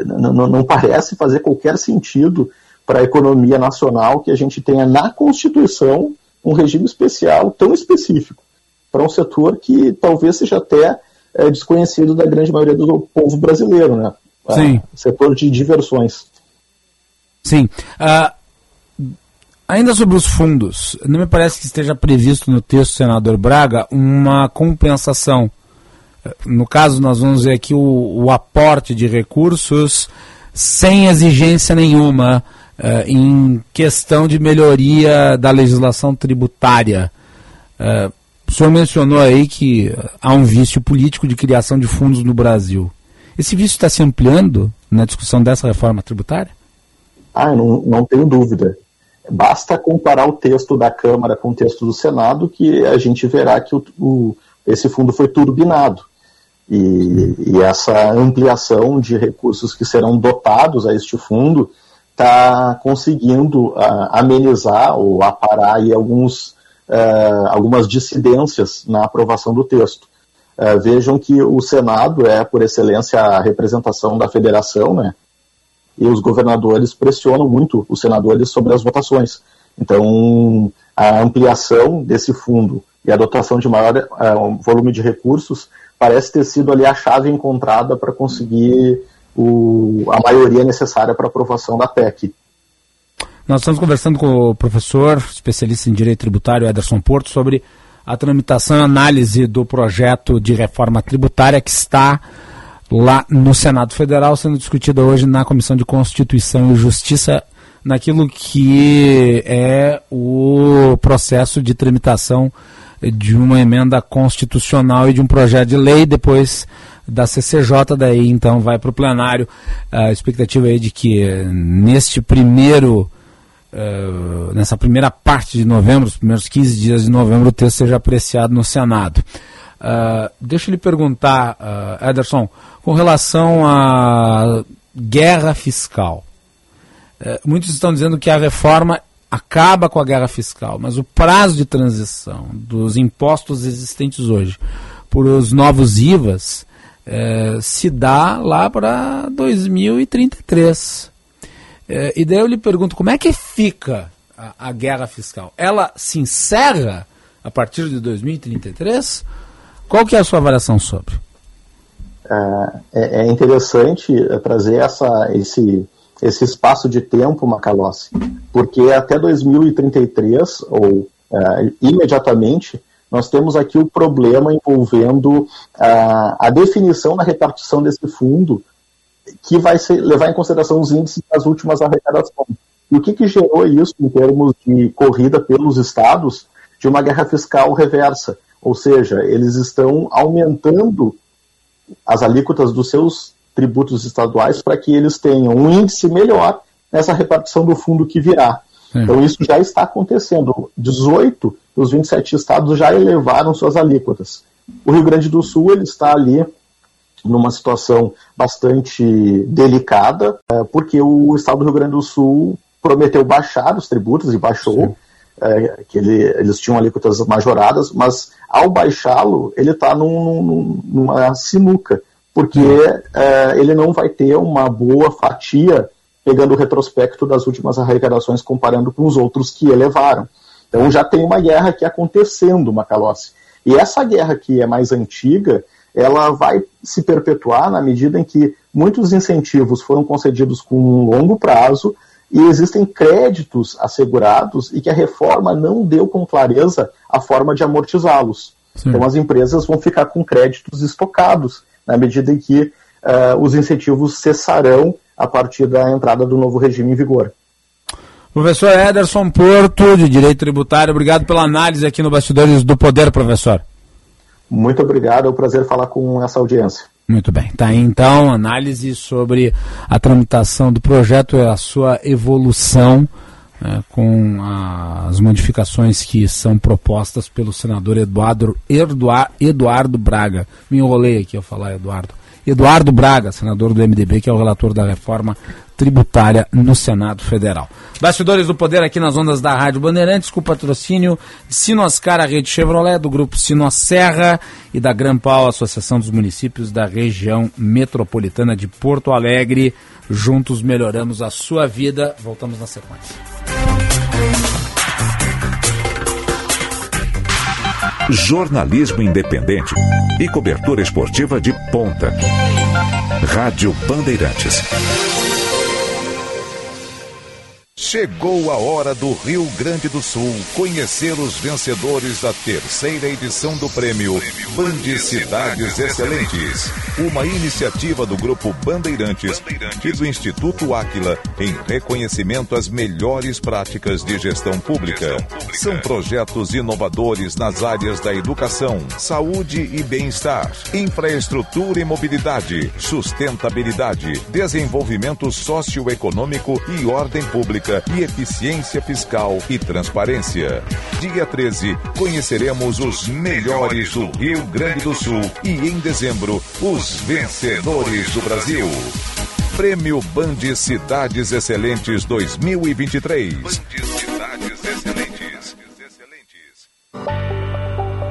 Não, não, não, parece fazer qualquer sentido para a economia nacional que a gente tenha na Constituição um regime especial tão específico para um setor que talvez seja até é, desconhecido da grande maioria do povo brasileiro, né? Sim. Ah, setor de diversões. Sim. Uh, ainda sobre os fundos, não me parece que esteja previsto no texto do senador Braga uma compensação. No caso, nós vamos ver aqui o, o aporte de recursos sem exigência nenhuma uh, em questão de melhoria da legislação tributária. Uh, o senhor mencionou aí que há um vício político de criação de fundos no Brasil. Esse vício está se ampliando na discussão dessa reforma tributária? Ah, não, não tenho dúvida. Basta comparar o texto da Câmara com o texto do Senado que a gente verá que o, o, esse fundo foi turbinado. E, e, essa ampliação de recursos que serão dotados a este fundo está conseguindo uh, amenizar ou aparar aí alguns, uh, algumas dissidências na aprovação do texto. Uh, vejam que o Senado é, por excelência, a representação da federação, né? E os governadores pressionam muito os senadores sobre as votações. Então, a ampliação desse fundo e a dotação de maior volume de recursos parece ter sido ali a chave encontrada para conseguir o, a maioria necessária para aprovação da PEC. Nós estamos conversando com o professor, especialista em direito tributário, Ederson Porto, sobre a tramitação e análise do projeto de reforma tributária que está lá no Senado Federal, sendo discutida hoje na Comissão de Constituição e Justiça, naquilo que é o processo de tramitação de uma emenda constitucional e de um projeto de lei, depois da CCJ, daí então vai para o plenário. A expectativa é de que neste primeiro, uh, nessa primeira parte de novembro, os primeiros 15 dias de novembro, o texto seja apreciado no Senado. Uh, deixa eu lhe perguntar, uh, Ederson, com relação à guerra fiscal. Uh, muitos estão dizendo que a reforma acaba com a guerra fiscal, mas o prazo de transição dos impostos existentes hoje por os novos IVAs é, se dá lá para 2033. É, e daí eu lhe pergunto, como é que fica a, a, guerra fiscal? Ela se encerra a partir de 2033? Qual que é a sua avaliação sobre? É, é interessante trazer essa, esse, esse espaço de tempo, Macalossi, porque até 2033, ou é, imediatamente, nós temos aqui o problema envolvendo a, a definição da repartição desse fundo, que vai ser, levar em consideração os índices das últimas arrecadações. E o que, que gerou isso em termos de corrida pelos estados de uma guerra fiscal reversa? Ou seja, eles estão aumentando as alíquotas dos seus tributos estaduais para que eles tenham um índice melhor nessa repartição do fundo que virá. Então isso já está acontecendo. 18 dos 27 estados já elevaram suas alíquotas. O Rio Grande do Sul ele está ali numa situação bastante delicada, é, porque o estado do Rio Grande do Sul prometeu baixar os tributos e baixou, é, que ele, eles tinham alíquotas majoradas, mas ao baixá-lo, ele está num, num, numa sinuca, porque é, ele não vai ter uma boa fatia pegando o retrospecto das últimas arrecadações comparando com os outros que elevaram. Então já tem uma guerra aqui acontecendo, Macalossi. E essa guerra que é mais antiga, ela vai se perpetuar na medida em que muitos incentivos foram concedidos com um longo prazo e existem créditos assegurados e que a reforma não deu com clareza a forma de amortizá-los. Então as empresas vão ficar com créditos estocados na medida em que uh, os incentivos cessarão a partir da entrada do novo regime em vigor. Professor Ederson Porto, de Direito Tributário, obrigado pela análise aqui no Bastidores do Poder, professor. Muito obrigado, é um prazer falar com essa audiência. Muito bem, tá aí então análise sobre a tramitação do projeto e a sua evolução é, com as modificações que são propostas pelo senador Eduardo, Eduardo, Eduardo Braga. Me enrolei aqui ao falar Eduardo. Eduardo Braga, senador do MDB, que é o relator da reforma tributária no Senado Federal. Bastidores do Poder aqui nas ondas da Rádio Bandeirantes, com patrocínio de Sinoscar, a rede Chevrolet, do grupo Sinosserra e da Grampal, Associação dos Municípios da região metropolitana de Porto Alegre. Juntos melhoramos a sua vida. Voltamos na sequência. Jornalismo independente e cobertura esportiva de ponta. Rádio Bandeirantes. Chegou a hora do Rio Grande do Sul conhecer os vencedores da terceira edição do prêmio Band Cidades Excelentes, uma iniciativa do Grupo Bandeirantes e do Instituto Áquila em reconhecimento às melhores práticas de gestão pública. São projetos inovadores nas áreas da educação, saúde e bem-estar, infraestrutura e mobilidade, sustentabilidade, desenvolvimento socioeconômico e ordem pública e eficiência fiscal e transparência. Dia 13, conheceremos os melhores do Rio Grande do Sul e em dezembro, os vencedores do Brasil. Prêmio Band Cidades Excelentes 2023.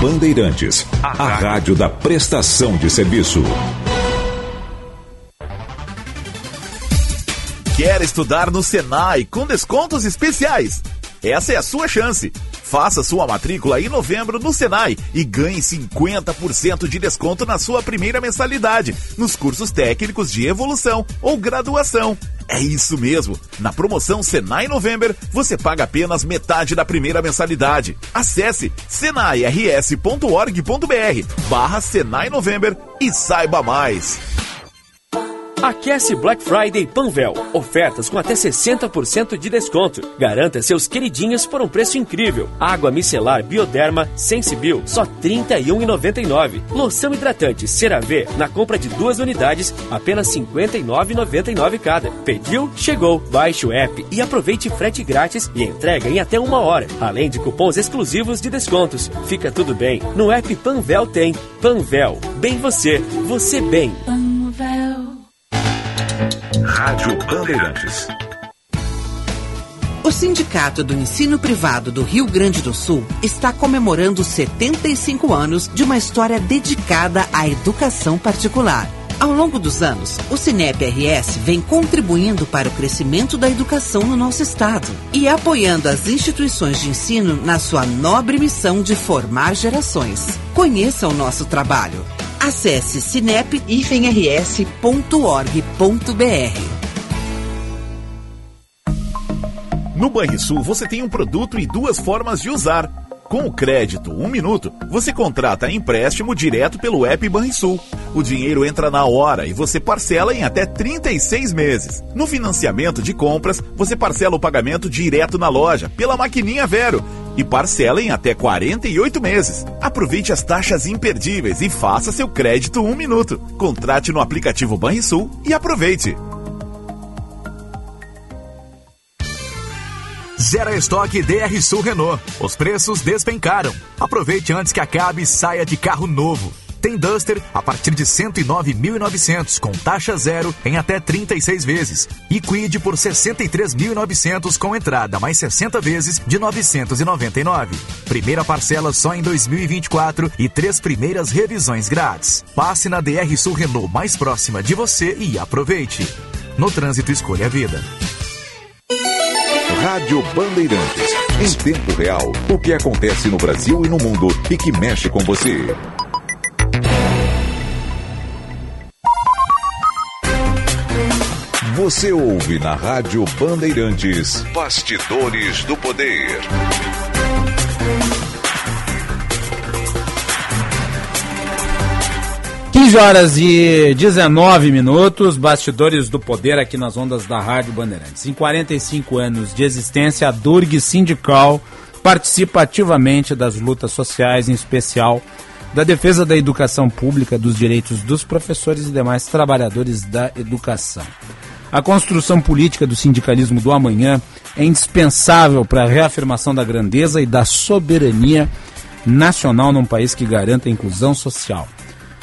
Bandeirantes, a rádio da prestação de serviço. Quer estudar no Senai com descontos especiais? Essa é a sua chance. Faça sua matrícula em novembro no Senai e ganhe 50% de desconto na sua primeira mensalidade nos cursos técnicos de evolução ou graduação. É isso mesmo. Na promoção Senai November, você paga apenas metade da primeira mensalidade. Acesse senairs.org.br barra Senai November e saiba mais. Aquece Black Friday Panvel. Ofertas com até 60% de desconto. Garanta seus queridinhos por um preço incrível. Água micelar Bioderma Sensibil, só R$ 31,99. Loção hidratante CeraVe, na compra de duas unidades, apenas R$ 59,99 cada. Pediu? Chegou. Baixe o app e aproveite frete grátis e entrega em até uma hora. Além de cupons exclusivos de descontos. Fica tudo bem. No app Panvel tem. Panvel. Bem você. Você bem. Rádio Bandeirantes. O Sindicato do Ensino Privado do Rio Grande do Sul está comemorando 75 anos de uma história dedicada à educação particular. Ao longo dos anos, o Cinep RS vem contribuindo para o crescimento da educação no nosso estado e apoiando as instituições de ensino na sua nobre missão de formar gerações. Conheça o nosso trabalho. Acesse cinep-rs.org.br. No Banrisul você tem um produto e duas formas de usar. Com o crédito Um Minuto, você contrata empréstimo direto pelo app Banrisul. O dinheiro entra na hora e você parcela em até 36 meses. No financiamento de compras, você parcela o pagamento direto na loja, pela maquininha Vero, e parcela em até 48 meses. Aproveite as taxas imperdíveis e faça seu crédito Um Minuto. Contrate no aplicativo Banrisul e aproveite. Zero estoque DR Sul Renault. Os preços despencaram. Aproveite antes que acabe e saia de carro novo. Tem Duster a partir de 109.900 com taxa zero em até 36 vezes e Quid por 63.900 com entrada mais 60 vezes de 999. Primeira parcela só em 2024 e três primeiras revisões grátis. Passe na DR Sul Renault mais próxima de você e aproveite. No trânsito escolha a vida. Rádio Bandeirantes. Em tempo real, o que acontece no Brasil e no mundo e que mexe com você. Você ouve na Rádio Bandeirantes. Bastidores do Poder. 15 horas e 19 minutos, bastidores do poder aqui nas ondas da Rádio Bandeirantes. Em 45 anos de existência, a Durg Sindical participa ativamente das lutas sociais, em especial da defesa da educação pública, dos direitos dos professores e demais trabalhadores da educação. A construção política do sindicalismo do amanhã é indispensável para a reafirmação da grandeza e da soberania nacional num país que garanta a inclusão social.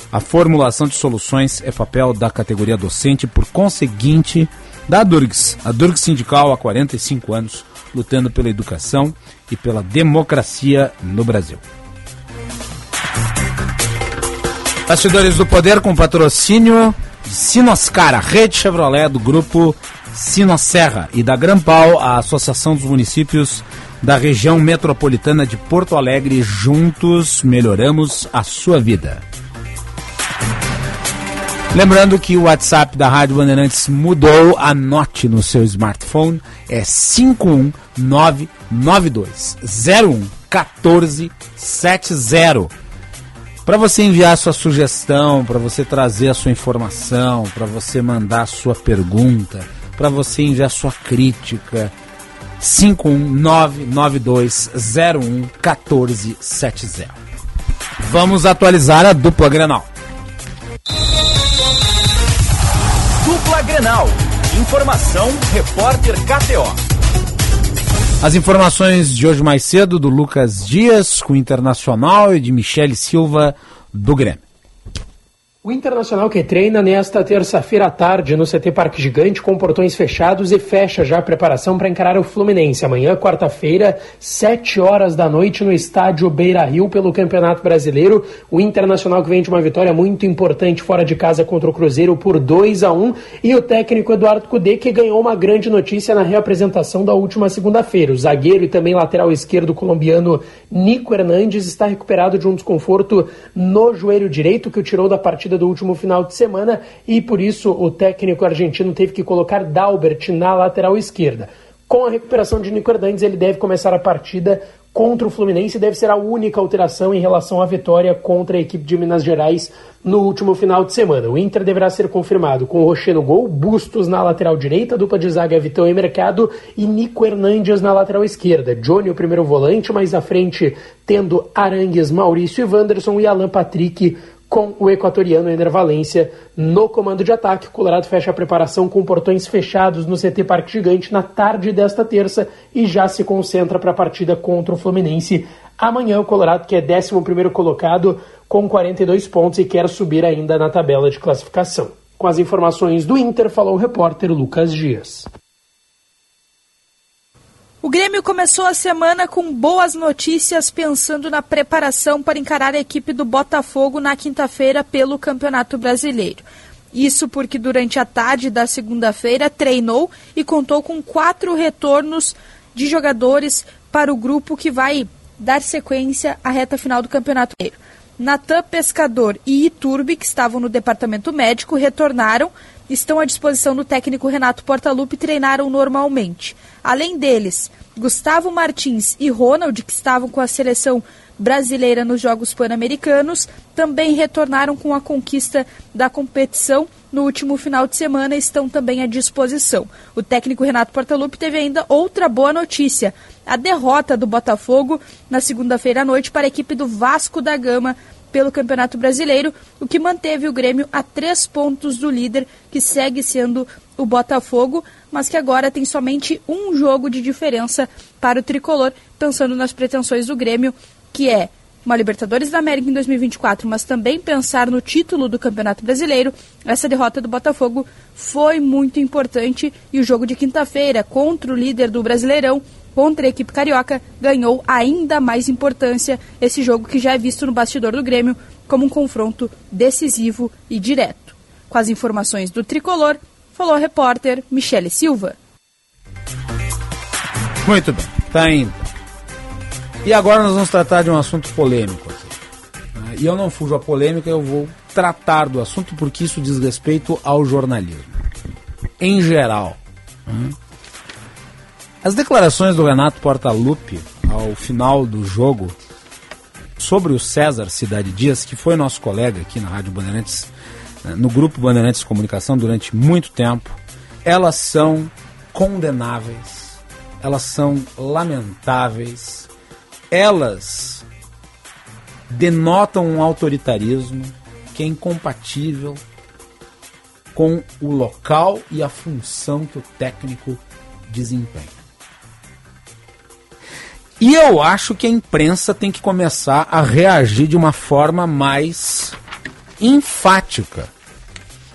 A formulação de soluções é papel da categoria docente, por conseguinte, da Durgs, a Durgs Sindical há 45 anos, lutando pela educação e pela democracia no Brasil. Bastidores do Poder com patrocínio Sinoscara, rede Chevrolet do grupo Sinosserra e da Grampal, a Associação dos Municípios da região metropolitana de Porto Alegre. Juntos melhoramos a sua vida. Lembrando que o WhatsApp da Rádio Bandeirantes mudou, anote no seu smartphone, é 51992011470. Para você enviar sua sugestão, para você trazer a sua informação, para você mandar a sua pergunta, para você enviar sua crítica, 51992011470. Vamos atualizar a dupla Grenal. Dupla Grenal. Informação, repórter KTO. As informações de hoje mais cedo do Lucas Dias com o Internacional e de Michele Silva do Grêmio. O Internacional que treina nesta terça-feira à tarde no CT Parque Gigante com portões fechados e fecha já a preparação para encarar o Fluminense. Amanhã, quarta-feira, sete horas da noite no estádio Beira Rio pelo Campeonato Brasileiro. O Internacional que vem de uma vitória muito importante fora de casa contra o Cruzeiro por 2 a 1 e o técnico Eduardo Cudê que ganhou uma grande notícia na reapresentação da última segunda-feira. O zagueiro e também lateral esquerdo colombiano Nico Hernandes está recuperado de um desconforto no joelho direito que o tirou da partida do último final de semana e por isso o técnico argentino teve que colocar Dalbert na lateral esquerda. Com a recuperação de Nico Hernandes, ele deve começar a partida contra o Fluminense deve ser a única alteração em relação à vitória contra a equipe de Minas Gerais no último final de semana. O Inter deverá ser confirmado com Rocher no gol, Bustos na lateral direita, dupla de zaga Vitão e Mercado e Nico Hernandes na lateral esquerda. Johnny o primeiro volante, mais à frente tendo Arangues, Maurício e Wanderson e Alan Patrick com o equatoriano Ener Valência no comando de ataque. O Colorado fecha a preparação com portões fechados no CT Parque Gigante na tarde desta terça e já se concentra para a partida contra o Fluminense. Amanhã o Colorado, que é 11 colocado com 42 pontos e quer subir ainda na tabela de classificação. Com as informações do Inter, falou o repórter Lucas Dias. O Grêmio começou a semana com boas notícias, pensando na preparação para encarar a equipe do Botafogo na quinta-feira pelo Campeonato Brasileiro. Isso porque durante a tarde da segunda-feira treinou e contou com quatro retornos de jogadores para o grupo que vai dar sequência à reta final do Campeonato Brasileiro. Natan Pescador e Iturbe, que estavam no departamento médico, retornaram, estão à disposição do técnico Renato Portaluppi e treinaram normalmente. Além deles, Gustavo Martins e Ronald, que estavam com a seleção brasileira nos Jogos Pan-Americanos, também retornaram com a conquista da competição no último final de semana estão também à disposição. O técnico Renato Portaluppi teve ainda outra boa notícia: a derrota do Botafogo na segunda-feira à noite para a equipe do Vasco da Gama pelo Campeonato Brasileiro, o que manteve o Grêmio a três pontos do líder, que segue sendo o Botafogo, mas que agora tem somente um jogo de diferença para o tricolor, pensando nas pretensões do Grêmio, que é uma Libertadores da América em 2024, mas também pensar no título do Campeonato Brasileiro, essa derrota do Botafogo foi muito importante e o jogo de quinta-feira contra o líder do Brasileirão, contra a equipe carioca, ganhou ainda mais importância esse jogo que já é visto no bastidor do Grêmio como um confronto decisivo e direto. Com as informações do tricolor, falou a repórter Michele Silva. Muito bem, tá indo. E agora nós vamos tratar de um assunto polêmico. Aqui. E eu não fujo à polêmica, eu vou tratar do assunto porque isso diz respeito ao jornalismo. Em geral. As declarações do Renato Portaluppi ao final do jogo sobre o César Cidade Dias, que foi nosso colega aqui na Rádio Bandeirantes, né, no grupo Bandeirantes Comunicação durante muito tempo, elas são condenáveis, elas são lamentáveis, elas denotam um autoritarismo que é incompatível com o local e a função que o técnico desempenha. E eu acho que a imprensa tem que começar a reagir de uma forma mais enfática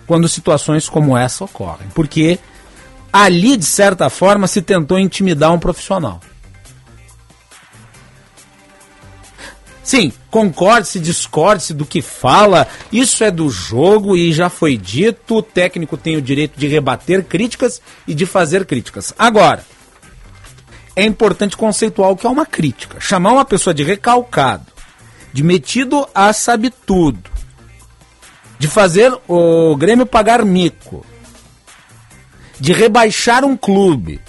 quando situações como essa ocorrem. Porque ali, de certa forma, se tentou intimidar um profissional. Sim, concorde-se, discorde-se do que fala, isso é do jogo e já foi dito, o técnico tem o direito de rebater críticas e de fazer críticas. Agora, é importante conceituar o que é uma crítica. Chamar uma pessoa de recalcado, de metido a sabe tudo, de fazer o Grêmio pagar mico, de rebaixar um clube,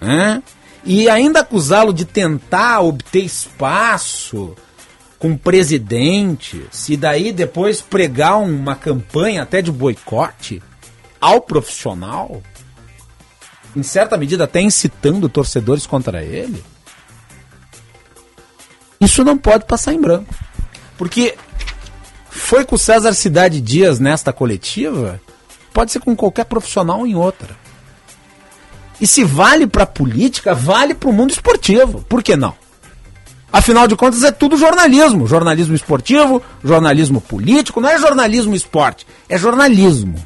né? E ainda acusá-lo de tentar obter espaço com presidentes e daí depois pregar uma campanha até de boicote ao profissional, em certa medida até incitando torcedores contra ele, isso não pode passar em branco. Porque foi com o César Cidade Dias nesta coletiva, pode ser com qualquer profissional em outra. E se vale para política, vale para o mundo esportivo. Por que não? Afinal de contas, é tudo jornalismo. Jornalismo esportivo, jornalismo político, não é jornalismo esporte, é jornalismo.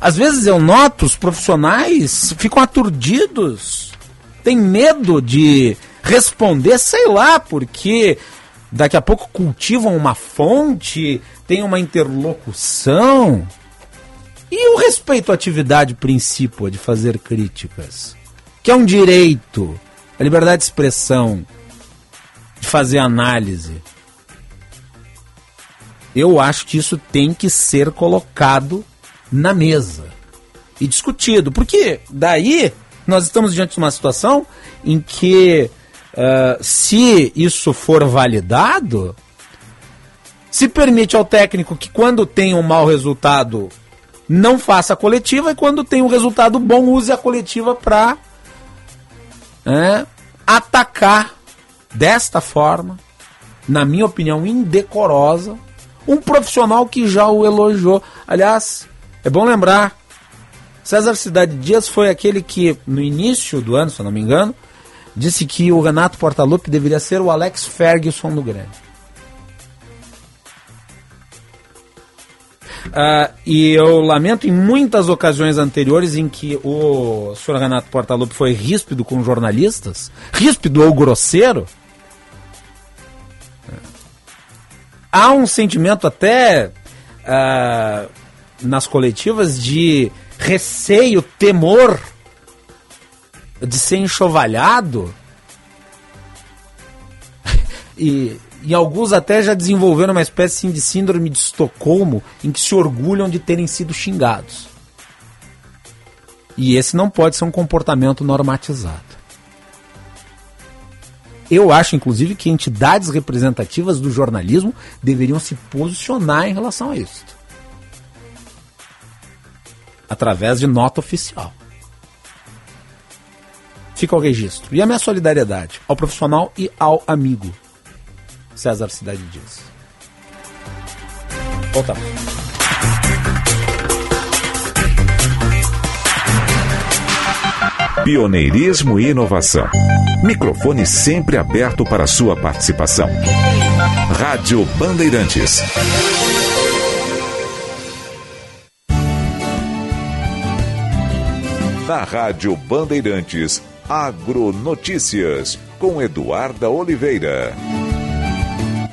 Às vezes eu noto os profissionais ficam aturdidos, têm medo de responder, sei lá, porque daqui a pouco cultivam uma fonte, tem uma interlocução. E o respeito à atividade princípio de fazer críticas, que é um direito, a liberdade de expressão, de fazer análise. Eu acho que isso tem que ser colocado na mesa e discutido, porque daí nós estamos diante de uma situação em que, uh, se isso for validado, se permite ao técnico que, quando tem um mau resultado, não faça a coletiva e quando tem um resultado bom, use a coletiva para é, atacar desta forma, na minha opinião, indecorosa, um profissional que já o elogiou. Aliás, é bom lembrar, César Cidade Dias foi aquele que, no início do ano, se eu não me engano, disse que o Renato Portaluppi deveria ser o Alex Ferguson do Grêmio. Uh, e eu lamento em muitas ocasiões anteriores em que o senhor Renato Portaluppi foi ríspido com jornalistas, ríspido ou grosseiro. Há um sentimento até uh, nas coletivas de receio, temor de ser enxovalhado. e e alguns até já desenvolveram uma espécie de síndrome de Estocolmo em que se orgulham de terem sido xingados. E esse não pode ser um comportamento normatizado. Eu acho, inclusive, que entidades representativas do jornalismo deveriam se posicionar em relação a isso. Através de nota oficial. Fica o registro. E a minha solidariedade ao profissional e ao amigo. César Cidade Dias. Voltamos. Pioneirismo e inovação. Microfone sempre aberto para sua participação. Rádio Bandeirantes. Na Rádio Bandeirantes, Agronotícias, com Eduarda Oliveira.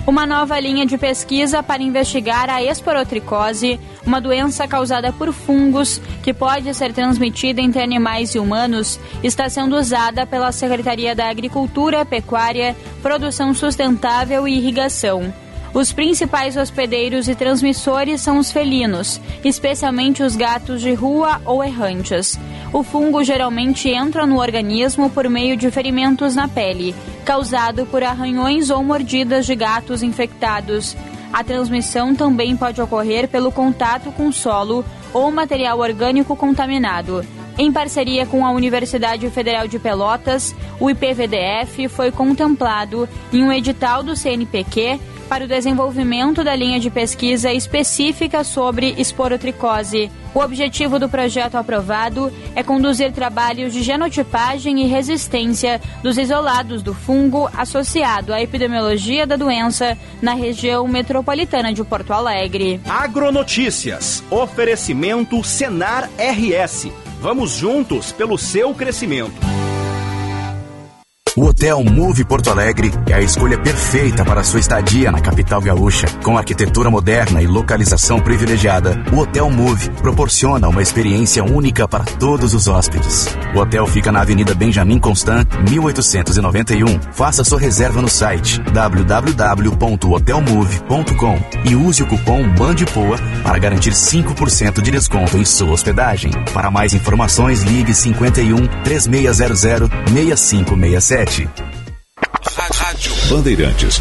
Uma nova linha de pesquisa para investigar a esporotricose, uma doença causada por fungos que pode ser transmitida entre animais e humanos, está sendo usada pela Secretaria da Agricultura, Pecuária, Produção Sustentável e Irrigação. Os principais hospedeiros e transmissores são os felinos, especialmente os gatos de rua ou errantes. O fungo geralmente entra no organismo por meio de ferimentos na pele, causado por arranhões ou mordidas de gatos infectados. A transmissão também pode ocorrer pelo contato com solo ou material orgânico contaminado. Em parceria com a Universidade Federal de Pelotas, o IPVDF foi contemplado em um edital do CNPq para o desenvolvimento da linha de pesquisa específica sobre esporotricose. O objetivo do projeto aprovado é conduzir trabalhos de genotipagem e resistência dos isolados do fungo associado à epidemiologia da doença na região metropolitana de Porto Alegre. Agronotícias. Oferecimento Senar RS. Vamos juntos pelo seu crescimento. O Hotel Move Porto Alegre é a escolha perfeita para sua estadia na capital gaúcha. Com arquitetura moderna e localização privilegiada, o Hotel Move proporciona uma experiência única para todos os hóspedes. O hotel fica na Avenida Benjamin Constant, 1891. Faça sua reserva no site www.hotelmove.com e use o cupom BANDPOA para garantir 5% de desconto em sua hospedagem. Para mais informações, ligue 51 3600 6567. Rádio Bandeirantes.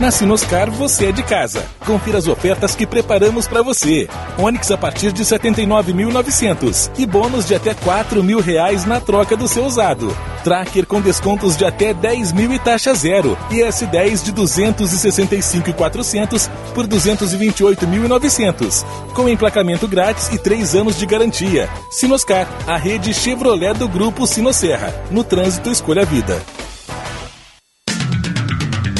Na Sinoscar você é de casa. Confira as ofertas que preparamos para você. Onix a partir de 79.900 e bônus de até 4 mil reais na troca do seu usado. Tracker com descontos de até 10 mil e taxa zero. E S10 de 265.400 por 228.900. Com emplacamento grátis e 3 anos de garantia. Sinoscar, a rede Chevrolet do Grupo Sinosserra. No trânsito, escolha a vida.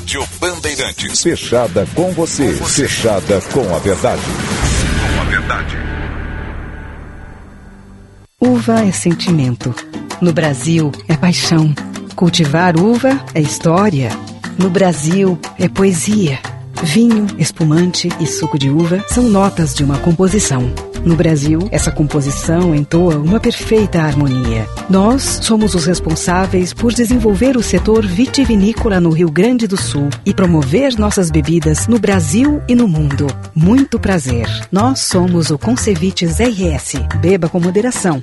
Rádio Bandeirantes. Fechada com você. Fechada com a verdade. Com a verdade. Uva é sentimento. No Brasil, é paixão. Cultivar uva é história. No Brasil, é poesia. Vinho, espumante e suco de uva são notas de uma composição. No Brasil, essa composição entoa uma perfeita harmonia. Nós somos os responsáveis por desenvolver o setor vitivinícola no Rio Grande do Sul e promover nossas bebidas no Brasil e no mundo. Muito prazer. Nós somos o Concevites RS. Beba com moderação.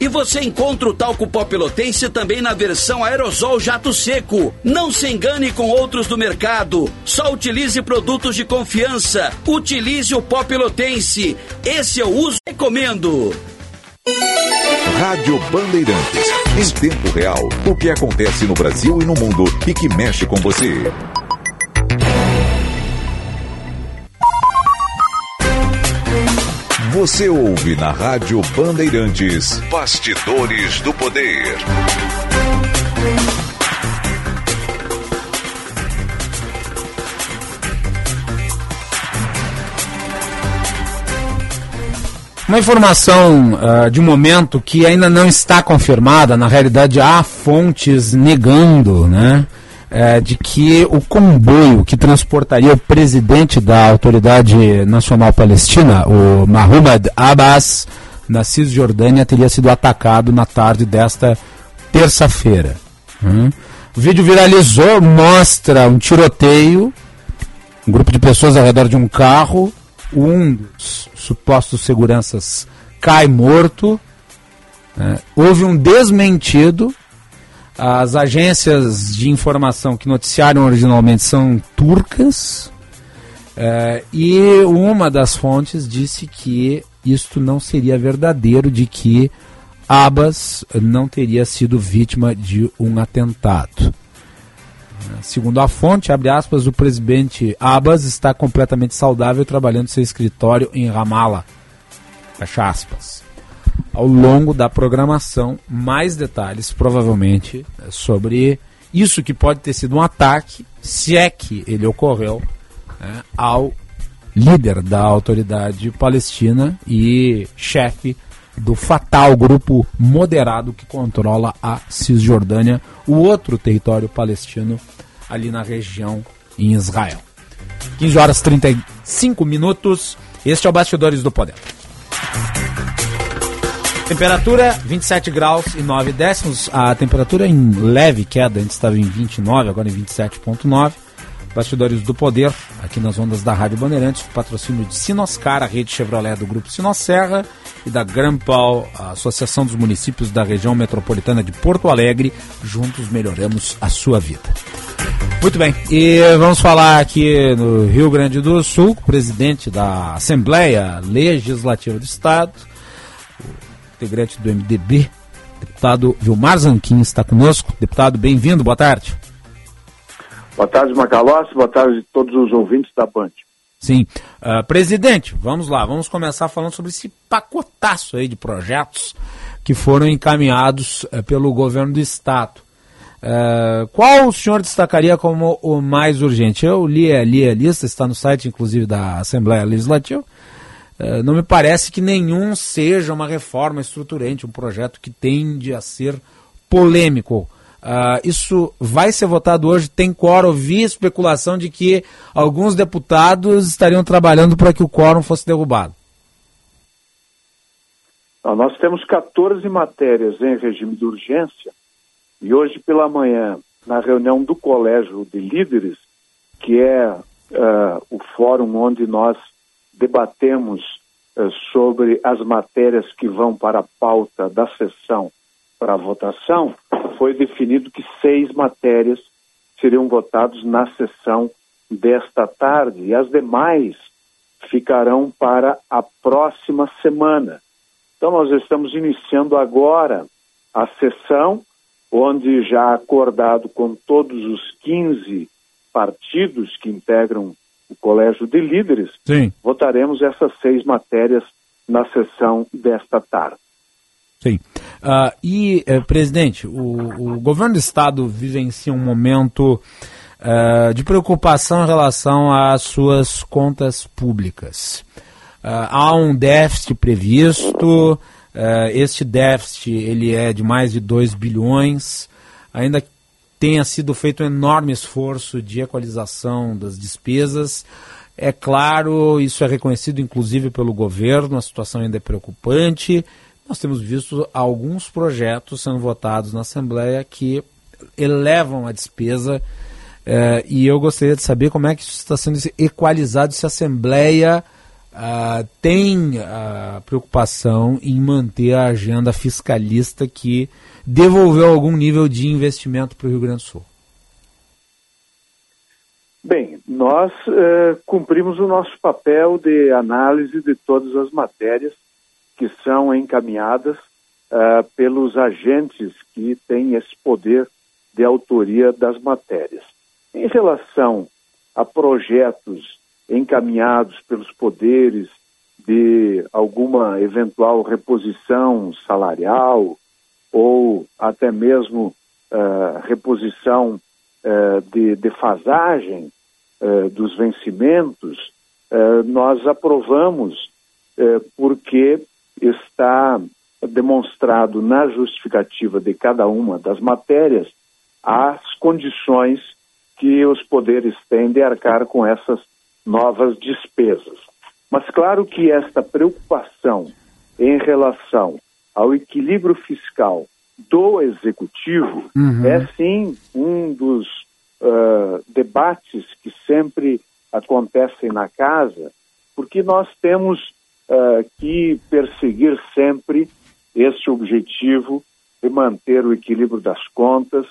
E você encontra o talco pó pelotense também na versão aerosol jato seco. Não se engane com outros do mercado. Só utilize produtos de confiança. Utilize o pó pelotense. Esse eu uso e recomendo. Rádio Bandeirantes. Em tempo real, o que acontece no Brasil e no mundo e que mexe com você. Você ouve na Rádio Bandeirantes. Bastidores do Poder. Uma informação uh, de momento que ainda não está confirmada, na realidade há fontes negando, né? É, de que o comboio que transportaria o presidente da Autoridade Nacional Palestina, o Mahmoud Abbas, na Cisjordânia, teria sido atacado na tarde desta terça-feira. Hum. O vídeo viralizou, mostra um tiroteio, um grupo de pessoas ao redor de um carro, um dos supostos seguranças cai morto, né? houve um desmentido, As agências de informação que noticiaram originalmente são turcas. É, e uma das fontes disse que isto não seria verdadeiro, de que Abbas não teria sido vítima de um atentado. Segundo a fonte, abre aspas, o presidente Abbas está completamente saudável trabalhando seu escritório em Ramallah. Fecha aspas. Ao longo da programação, mais detalhes, provavelmente, sobre isso que pode ter sido um ataque, se é que ele ocorreu, né, ao líder da autoridade palestina e chefe do fatal grupo moderado que controla a Cisjordânia, o outro território palestino ali na região em Israel. 15 horas 35 minutos. Este é o Bastidores do Poder. Temperatura 27 graus e 9 décimos. A temperatura em leve queda, antes estava em 29, agora em 27,9. Bastidores do Poder, aqui nas ondas da Rádio Bandeirantes, patrocínio de Sinoscar, a rede Chevrolet do Grupo Sinosserra e da Grampal, a Associação dos Municípios da Região Metropolitana de Porto Alegre. Juntos melhoramos a sua vida. Muito bem, e vamos falar aqui no Rio Grande do Sul, presidente da Assembleia Legislativa do Estado, integrante do MDB, deputado Vilmar Zanquim está conosco. Deputado, bem-vindo, boa tarde. Boa tarde, Macalossi, boa tarde a todos os ouvintes da Band. Sim. Uh, presidente, vamos lá, vamos começar falando sobre esse pacotaço aí de projetos que foram encaminhados uh, pelo governo do Estado. Uh, qual o senhor destacaria como o mais urgente? Eu li ali a lista, está no site inclusive da Assembleia Legislativa. Não me parece que nenhum seja uma reforma estruturante, um projeto que tende a ser polêmico. Uh, isso vai ser votado hoje. Tem quórum. Vi especulação de que alguns deputados estariam trabalhando para que o quórum fosse derrubado. nós temos 14 matérias em regime de urgência e hoje pela manhã, na reunião do Colégio de Líderes, que é uh, o fórum onde nós debatemos uh, sobre as matérias que vão para a pauta da sessão para votação, foi definido que seis matérias seriam votadas na sessão desta tarde e as demais ficarão para a próxima semana. Então, nós estamos iniciando agora a sessão, onde já acordado com todos os 15 partidos que integram o Colégio de Líderes, Sim. votaremos essas seis matérias na sessão desta tarde. Sim. Uh, e, uh, presidente, o, o, governo do estado vivencia um momento uh, de preocupação em relação às suas contas públicas. Ah, há um déficit previsto, este déficit ele é de mais de 2 bilhões, ainda tenha sido feito um enorme esforço de equalização das despesas. É claro, isso é reconhecido inclusive pelo governo, a situação ainda é preocupante nós temos visto alguns projetos sendo votados na Assembleia que elevam a despesa eh, e eu gostaria de saber como é que isso está sendo equalizado, se a Assembleia ah, tem a preocupação em manter a agenda fiscalista que devolveu algum nível de investimento para o Rio Grande do Sul. Bem, nós eh, cumprimos o nosso papel de análise de todas as matérias que são encaminhadas uh, pelos agentes que têm esse poder de autoria das matérias. Em relação a projetos encaminhados pelos poderes de alguma eventual reposição salarial ou até mesmo uh, reposição uh, de defasagem uh, dos vencimentos, nós aprovamos porque está demonstrado na justificativa de cada uma das matérias as condições que os poderes têm de arcar com essas novas despesas. Mas claro que esta preocupação em relação ao equilíbrio fiscal do executivo uhum. é sim um dos uh, debates que sempre acontecem na casa, porque nós temos uh, que perseguir sempre este objetivo de manter o equilíbrio das contas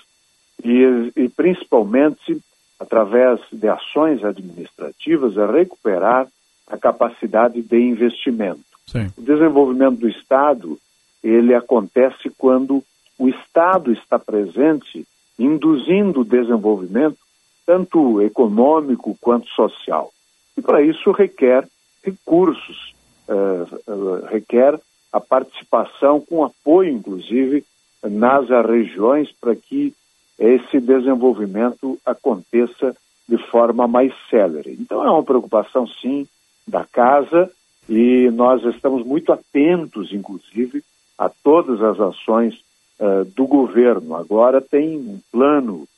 e, e principalmente, através de ações administrativas, a recuperar a capacidade de investimento. Sim. O desenvolvimento do Estado, ele acontece quando o Estado está presente, induzindo o desenvolvimento, tanto econômico quanto social. E para isso requer recursos, uh, uh, requer a participação com apoio, inclusive, nas regiões para que esse desenvolvimento aconteça de forma mais célere. Então é uma preocupação, sim, da casa e nós estamos muito atentos, inclusive, a todas as ações uh, do governo. Agora tem um plano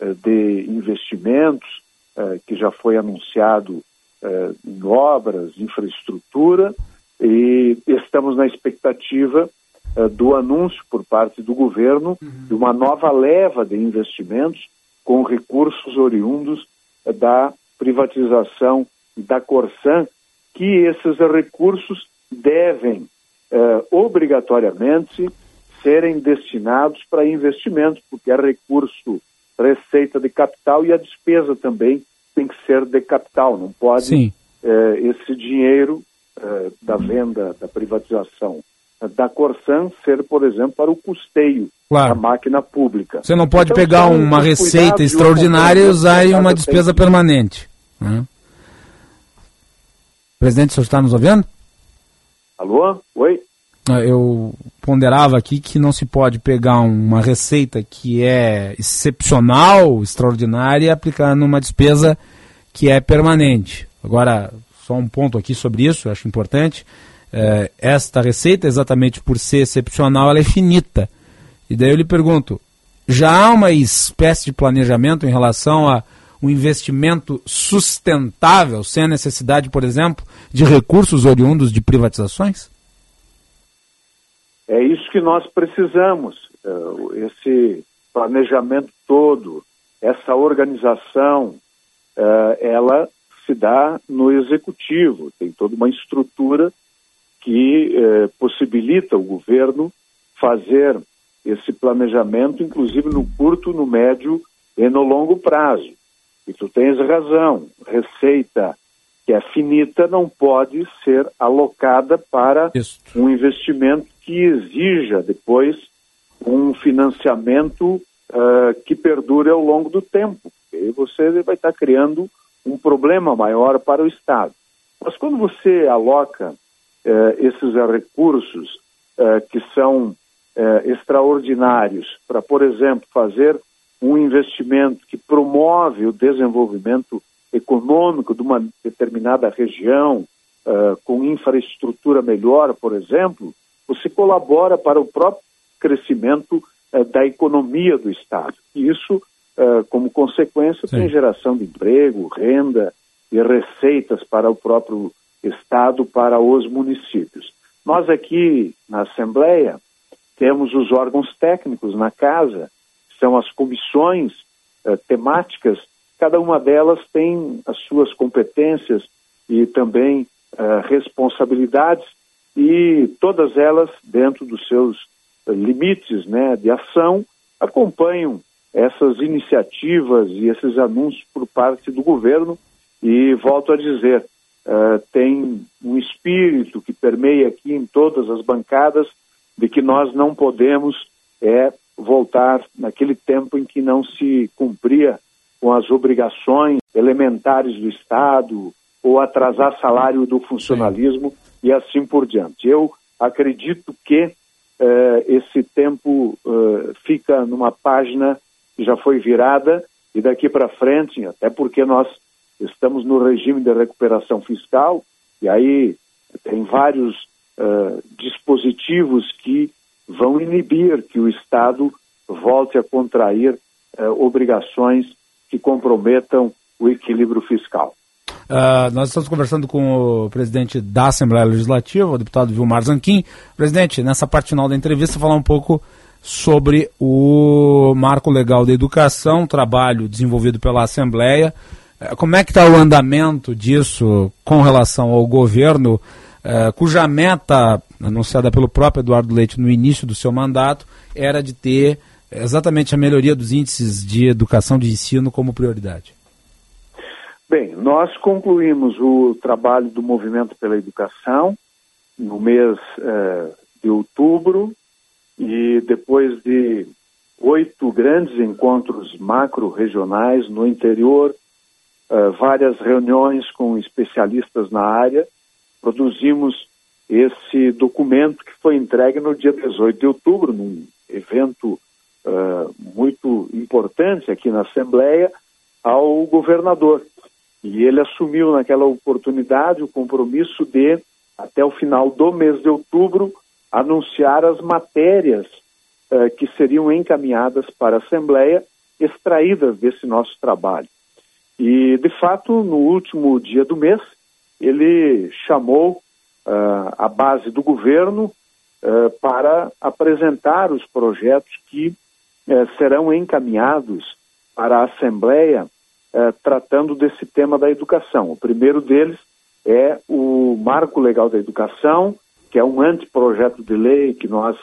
uh, de investimentos uh, que já foi anunciado em obras, infraestrutura, e estamos na expectativa do anúncio por parte do governo uhum. de uma nova leva de investimentos com recursos oriundos da privatização da Corsan, que esses recursos devem eh, obrigatoriamente serem destinados para investimentos, porque é recurso, receita de capital e a despesa também tem que ser de capital, não pode eh, esse dinheiro eh, da venda, da privatização da Corsan ser, por exemplo, para o custeio claro. da máquina pública. Você não pode então, pegar uma receita extraordinária e usar em uma despesa permanente. Né? Presidente, o senhor está nos ouvindo? Alô? Oi? Ah, eu ponderava aqui que não se pode pegar uma receita que é excepcional, extraordinária, e aplicar numa despesa que é permanente. Agora, só um ponto aqui sobre isso, acho importante. É, esta receita, exatamente por ser excepcional, ela é finita. E daí eu lhe pergunto, já há uma espécie de planejamento em relação a um investimento sustentável, sem a necessidade, por exemplo, de recursos oriundos de privatizações? É isso que nós precisamos. Eh, esse planejamento todo, essa organização, eh, ela se dá no executivo. Tem toda uma estrutura que eh, possibilita o governo fazer esse planejamento, inclusive no curto, no médio e no longo prazo. E tu tens razão, receita que é finita não pode ser alocada para Isso. um investimento que exija depois um financiamento uh, que perdure ao longo do tempo. E você vai estar criando um problema maior para o Estado. Mas quando você aloca uh, esses recursos uh, que são extraordinários para, por exemplo, fazer um investimento que promove o desenvolvimento econômico de uma determinada região, uh, com infraestrutura melhor, por exemplo, você colabora para o próprio crescimento uh, da economia do Estado. E isso, uh, como consequência, Sim. tem geração de emprego, renda e receitas para o próprio Estado, para os municípios. Nós aqui na Assembleia temos os órgãos técnicos na casa, são as comissões uh, temáticas, cada uma delas tem as suas competências e também uh, responsabilidades, e todas elas, dentro dos seus uh, limites né, de ação, acompanham essas iniciativas e esses anúncios por parte do governo. E volto a dizer, tem um espírito que permeia aqui em todas as bancadas de que nós não podemos é voltar naquele tempo em que não se cumpria com as obrigações elementares do Estado ou atrasar salário do funcionalismo Sim. e assim por diante. Eu acredito que eh, esse tempo eh, fica numa página que já foi virada e daqui para frente, até porque nós estamos no regime de recuperação fiscal e aí tem vários uh, dispositivos que vão inibir que o Estado volte a contrair eh, obrigações que comprometam o equilíbrio fiscal. Uh, nós estamos conversando com o presidente da Assembleia Legislativa, o deputado Vilmar Zanquim. Presidente, nessa parte final da entrevista, falar um pouco sobre o marco legal da educação, trabalho desenvolvido pela Assembleia. Uh, como é que está o andamento disso com relação ao governo, uh, cuja meta anunciada pelo próprio Eduardo Leite no início do seu mandato, era de ter exatamente a melhoria dos índices de educação de ensino como prioridade. Bem, nós concluímos o trabalho do Movimento pela Educação no mês eh, de outubro e depois de oito grandes encontros macro-regionais no interior, uh, várias reuniões com especialistas na área, produzimos esse documento que foi entregue no dia 18 de outubro, num evento uh, muito importante aqui na Assembleia, ao governador. E ele assumiu naquela oportunidade o compromisso de, até o final do mês de outubro, anunciar as matérias uh, que seriam encaminhadas para a Assembleia, extraídas desse nosso trabalho. E, de fato, no último dia do mês, ele chamou uh, a base do governo uh, para apresentar os projetos que serão encaminhados para a Assembleia tratando desse tema da educação. O primeiro deles é o Marco Legal da Educação, que é um anteprojeto de lei que nós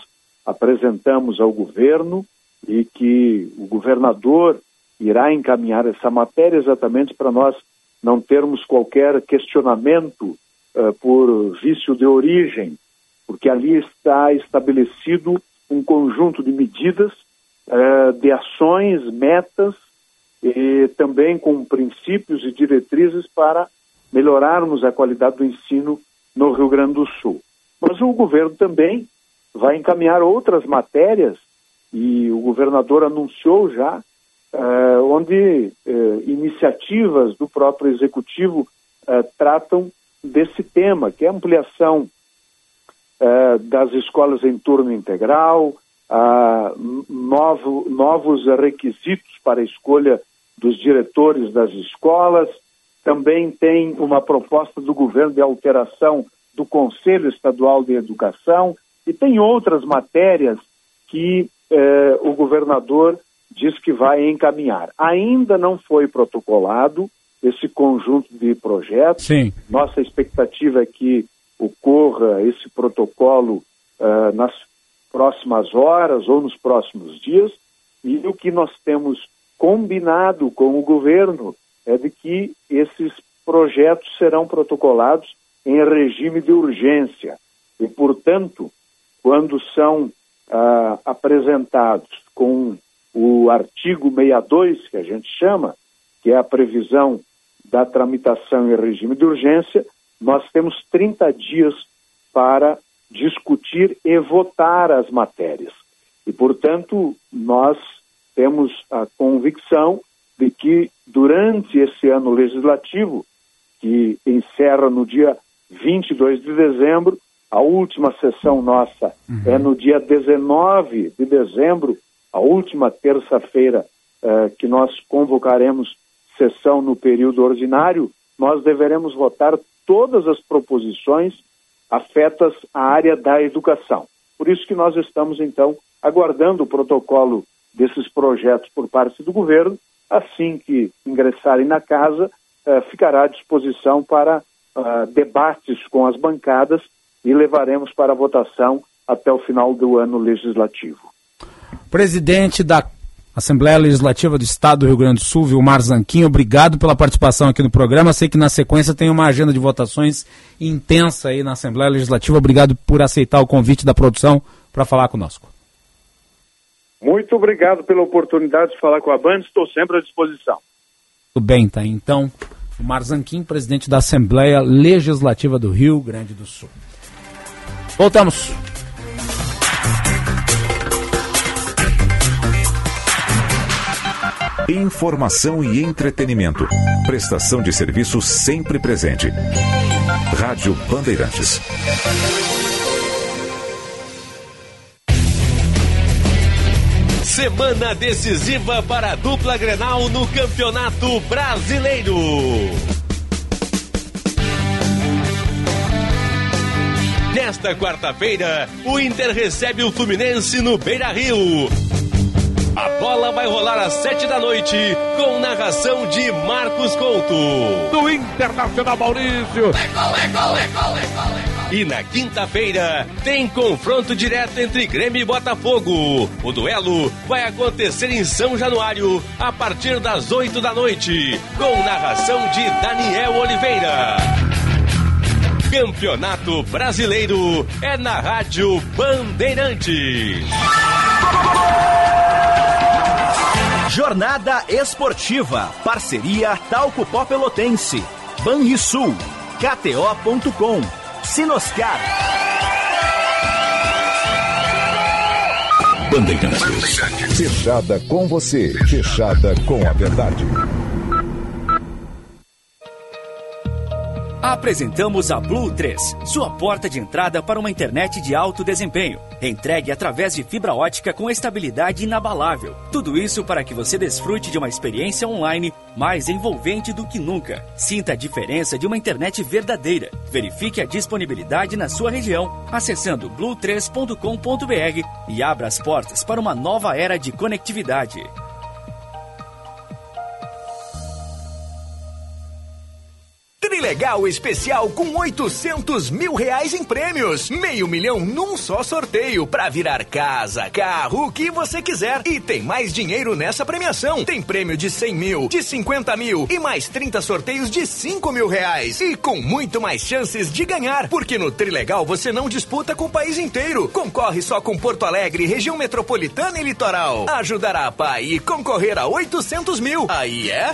apresentamos ao governo e que o governador irá encaminhar essa matéria exatamente para nós não termos qualquer questionamento uh, por vício de origem, porque ali está estabelecido um conjunto de medidas, uh, de ações, metas e também com princípios e diretrizes para melhorarmos a qualidade do ensino no Rio Grande do Sul. Mas o governo também vai encaminhar outras matérias e o governador anunciou já uh, onde uh, iniciativas do próprio executivo uh, tratam desse tema, que é a ampliação das escolas em turno integral, novo, novos requisitos para a escolha dos diretores das escolas. Também tem uma proposta do governo de alteração do Conselho Estadual de Educação e tem outras matérias que eh, o governador diz que vai encaminhar. Ainda não foi protocolado esse conjunto de projetos. Sim. Nossa expectativa é que ocorra esse protocolo uh, nas próximas horas ou nos próximos dias. E o que nós temos combinado com o governo é de que esses projetos serão protocolados em regime de urgência. E, portanto, quando são uh, apresentados com o artigo 62, que a gente chama, que é a previsão da tramitação em regime de urgência, nós temos 30 dias para discutir e votar as matérias. E, portanto, nós temos a convicção de que durante esse ano legislativo, que encerra no dia 22 de dezembro, a última sessão nossa uhum. é no dia 19 de dezembro, a última terça-feira eh, que nós convocaremos sessão no período ordinário, nós deveremos votar todas as proposições afetas à área da educação. Por isso que nós estamos, então, aguardando o protocolo desses projetos por parte do governo. Assim que ingressarem na casa, eh, ficará à disposição para eh, debates com as bancadas e levaremos para votação até o final do ano legislativo. Presidente da Assembleia Legislativa do Estado do Rio Grande do Sul, Vilmar Zanquim, obrigado pela participação aqui no programa. Sei que na sequência tem uma agenda de votações intensa aí na Assembleia Legislativa. Obrigado por aceitar o convite da produção para falar conosco. Muito obrigado pela oportunidade de falar com a Band, estou sempre à disposição. Tudo bem, tá? Então, Vilmar Zanquim, presidente da Assembleia Legislativa do Rio Grande do Sul. Voltamos. Informação e entretenimento. Prestação de serviço sempre presente. Rádio Bandeirantes. Semana decisiva para a dupla Grenal no Campeonato Brasileiro. Nesta quarta-feira, o Inter recebe o Fluminense no Beira Rio. A bola vai rolar às sete da noite, com narração de Marcos Couto. Do Internacional Maurício. Legal, legal, legal, legal, legal. E na quinta-feira tem confronto direto entre Grêmio e Botafogo. O duelo vai acontecer em São Januário a partir das 8 da noite, com narração de Daniel Oliveira. Campeonato Brasileiro é na Rádio Bandeirantes. Jornada Esportiva. Parceria Talco Pó Pelotense. Banrisul. KTO.com. Sinoscar. Bandeirantes. Fechada com você. Fechada com a verdade. Apresentamos a Blue 3, sua porta de entrada para uma internet de alto desempenho. Entregue através de fibra ótica com estabilidade inabalável. Tudo isso para que você desfrute de uma experiência online mais envolvente do que nunca. Sinta a diferença de uma internet verdadeira. Verifique a disponibilidade na sua região acessando blue3.com.br e abra as portas para uma nova era de conectividade. Trilegal especial com 800 mil reais em prêmios. Meio milhão num só sorteio para virar casa, carro, o que você quiser. E tem mais dinheiro nessa premiação. Tem prêmio de 100 mil, de 50 mil e mais 30 sorteios de 5 mil reais. E com muito mais chances de ganhar. Porque no Trilegal você não disputa com o país inteiro. Concorre só com Porto Alegre, região metropolitana e litoral. Ajudará a pai e concorrer a 800 mil. Aí é.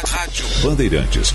Rádio Bandeirantes.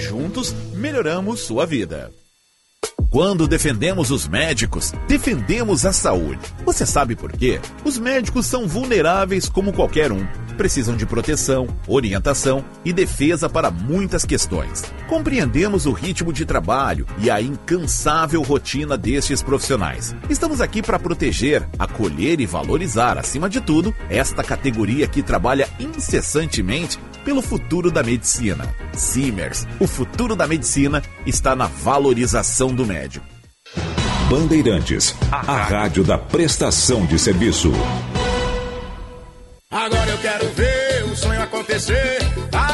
juntos melhoramos sua vida. Quando defendemos os médicos, defendemos a saúde. Você sabe por quê? Os médicos são vulneráveis como qualquer um. Precisam de proteção, orientação e defesa para muitas questões. Compreendemos o ritmo de trabalho e a incansável rotina destes profissionais. Estamos aqui para proteger, acolher e valorizar, acima de tudo, esta categoria que trabalha incessantemente pelo futuro da medicina. Simers, o futuro da medicina está na valorização do médico. Bandeirantes, a rádio da prestação de serviço. Agora eu quero ver o sonho acontecer. Tá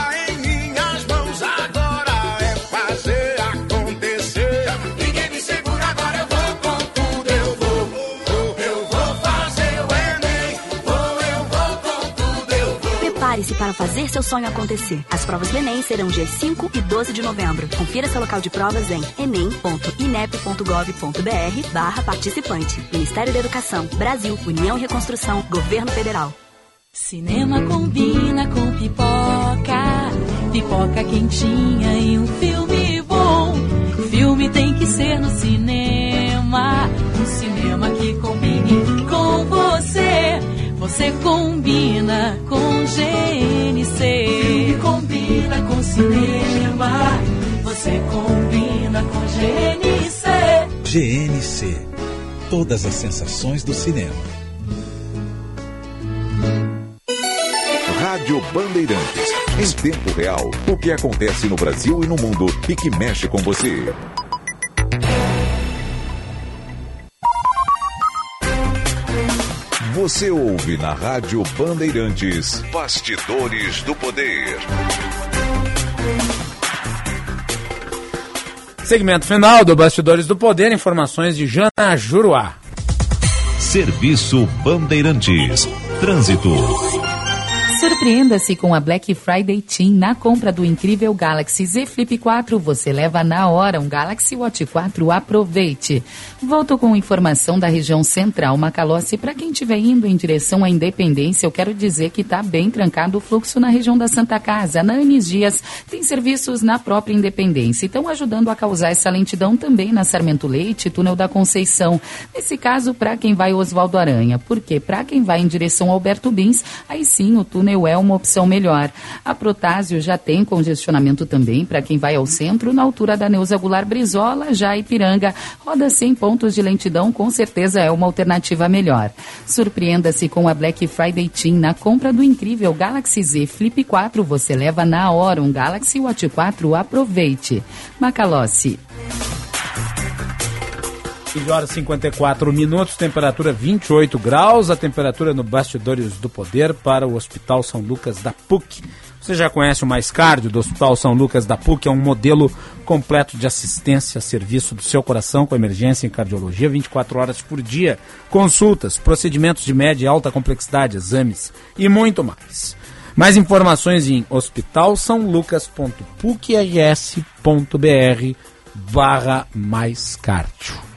para fazer seu sonho acontecer. As provas do Enem serão dias 5 e 12 de novembro. Confira seu local de provas em enem.inep.gov.br barra participante. Ministério da Educação, Brasil, União e Reconstrução, Governo Federal. Cinema combina com pipoca, pipoca quentinha e um filme bom. Filme tem que ser no cinema, um cinema que combine com você. Você combina com GNC. Filme combina com cinema, você combina com GNC. GNC. Todas as sensações do cinema. Rádio Bandeirantes. Em tempo real, o que acontece no Brasil e no mundo e que mexe com você. Você ouve na Rádio Bandeirantes. Bastidores do Poder. Segmento final do Bastidores do Poder, informações de Jana Juruá. Serviço Bandeirantes. Trânsito. Surpreenda-se com a Black Friday Team na compra do incrível Galaxy Z Flip 4. Você leva na hora um Galaxy Watch 4. Aproveite. Volto com informação da região central Macalossi. Para quem estiver indo em direção à Independência, eu quero dizer que está bem trancado o fluxo na região da Santa Casa. Na Anis Dias tem serviços na própria Independência. Estão ajudando a causar essa lentidão também na Sarmento Leite, Túnel da Conceição. Nesse caso, para quem vai Oswaldo Aranha. Porque para quem vai em direção ao Alberto Bins, aí sim o túnel túnel é uma opção melhor. A Protásio já tem congestionamento também para quem vai ao centro, na altura da Neuza Goulart Brizola, já Ipiranga. Roda sem pontos de lentidão, com certeza é uma alternativa melhor. Surpreenda-se com a Black Friday Team na compra do incrível Galaxy Z Flip 4. Você leva na hora um Galaxy Watch 4. Aproveite. Macalossi. 15 horas e 54 minutos, temperatura 28 graus, a temperatura no Bastidores do Poder para o Hospital São Lucas da PUC. Você já conhece o Mais Cardio do Hospital São Lucas da PUC, é um modelo completo de assistência a serviço do seu coração com emergência em cardiologia 24 horas por dia, consultas, procedimentos de média e alta complexidade, exames e muito mais. Mais informações em hospitalsaulucas.pucrs.br barra mais cardio.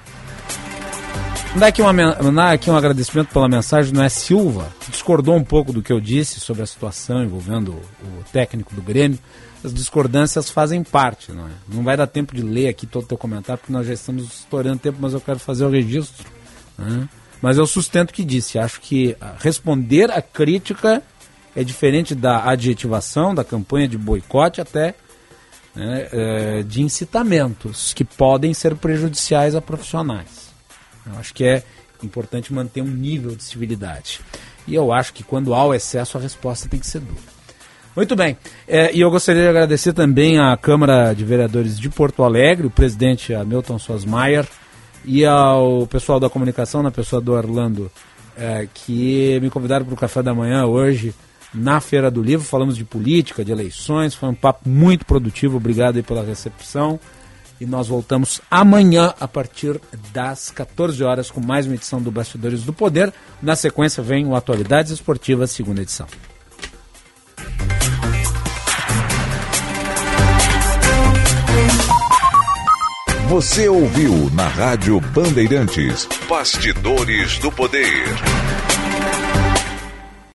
Mandar aqui, uma, aqui um agradecimento pela mensagem do S. Silva, que discordou um pouco do que eu disse sobre a situação envolvendo o técnico do Grêmio. As discordâncias fazem parte, não é? Não vai dar tempo de ler aqui todo o teu comentário, porque nós já estamos estourando tempo, mas eu quero fazer o registro. Né? Mas eu sustento o que disse. Acho que responder a crítica é diferente da adjetivação, da campanha de boicote, até né, é, de incitamentos que podem ser prejudiciais a profissionais. Eu acho que é importante manter um nível de civilidade. E eu acho que quando há o excesso, a resposta tem que ser dura. Muito bem. É, e eu gostaria de agradecer também à Câmara de Vereadores de Porto Alegre, o presidente Hamilton Sosmaier, e ao pessoal da comunicação, na pessoa do Orlando, é, que me convidaram para o café da manhã hoje na Feira do Livro. Falamos de política, de eleições. Foi um papo muito produtivo. Obrigado pela recepção. E nós voltamos amanhã a partir das 14 horas com mais uma edição do Bastidores do Poder. Na sequência vem o Atualidades Esportivas, segunda edição. Você ouviu na Rádio Bandeirantes Bastidores do Poder.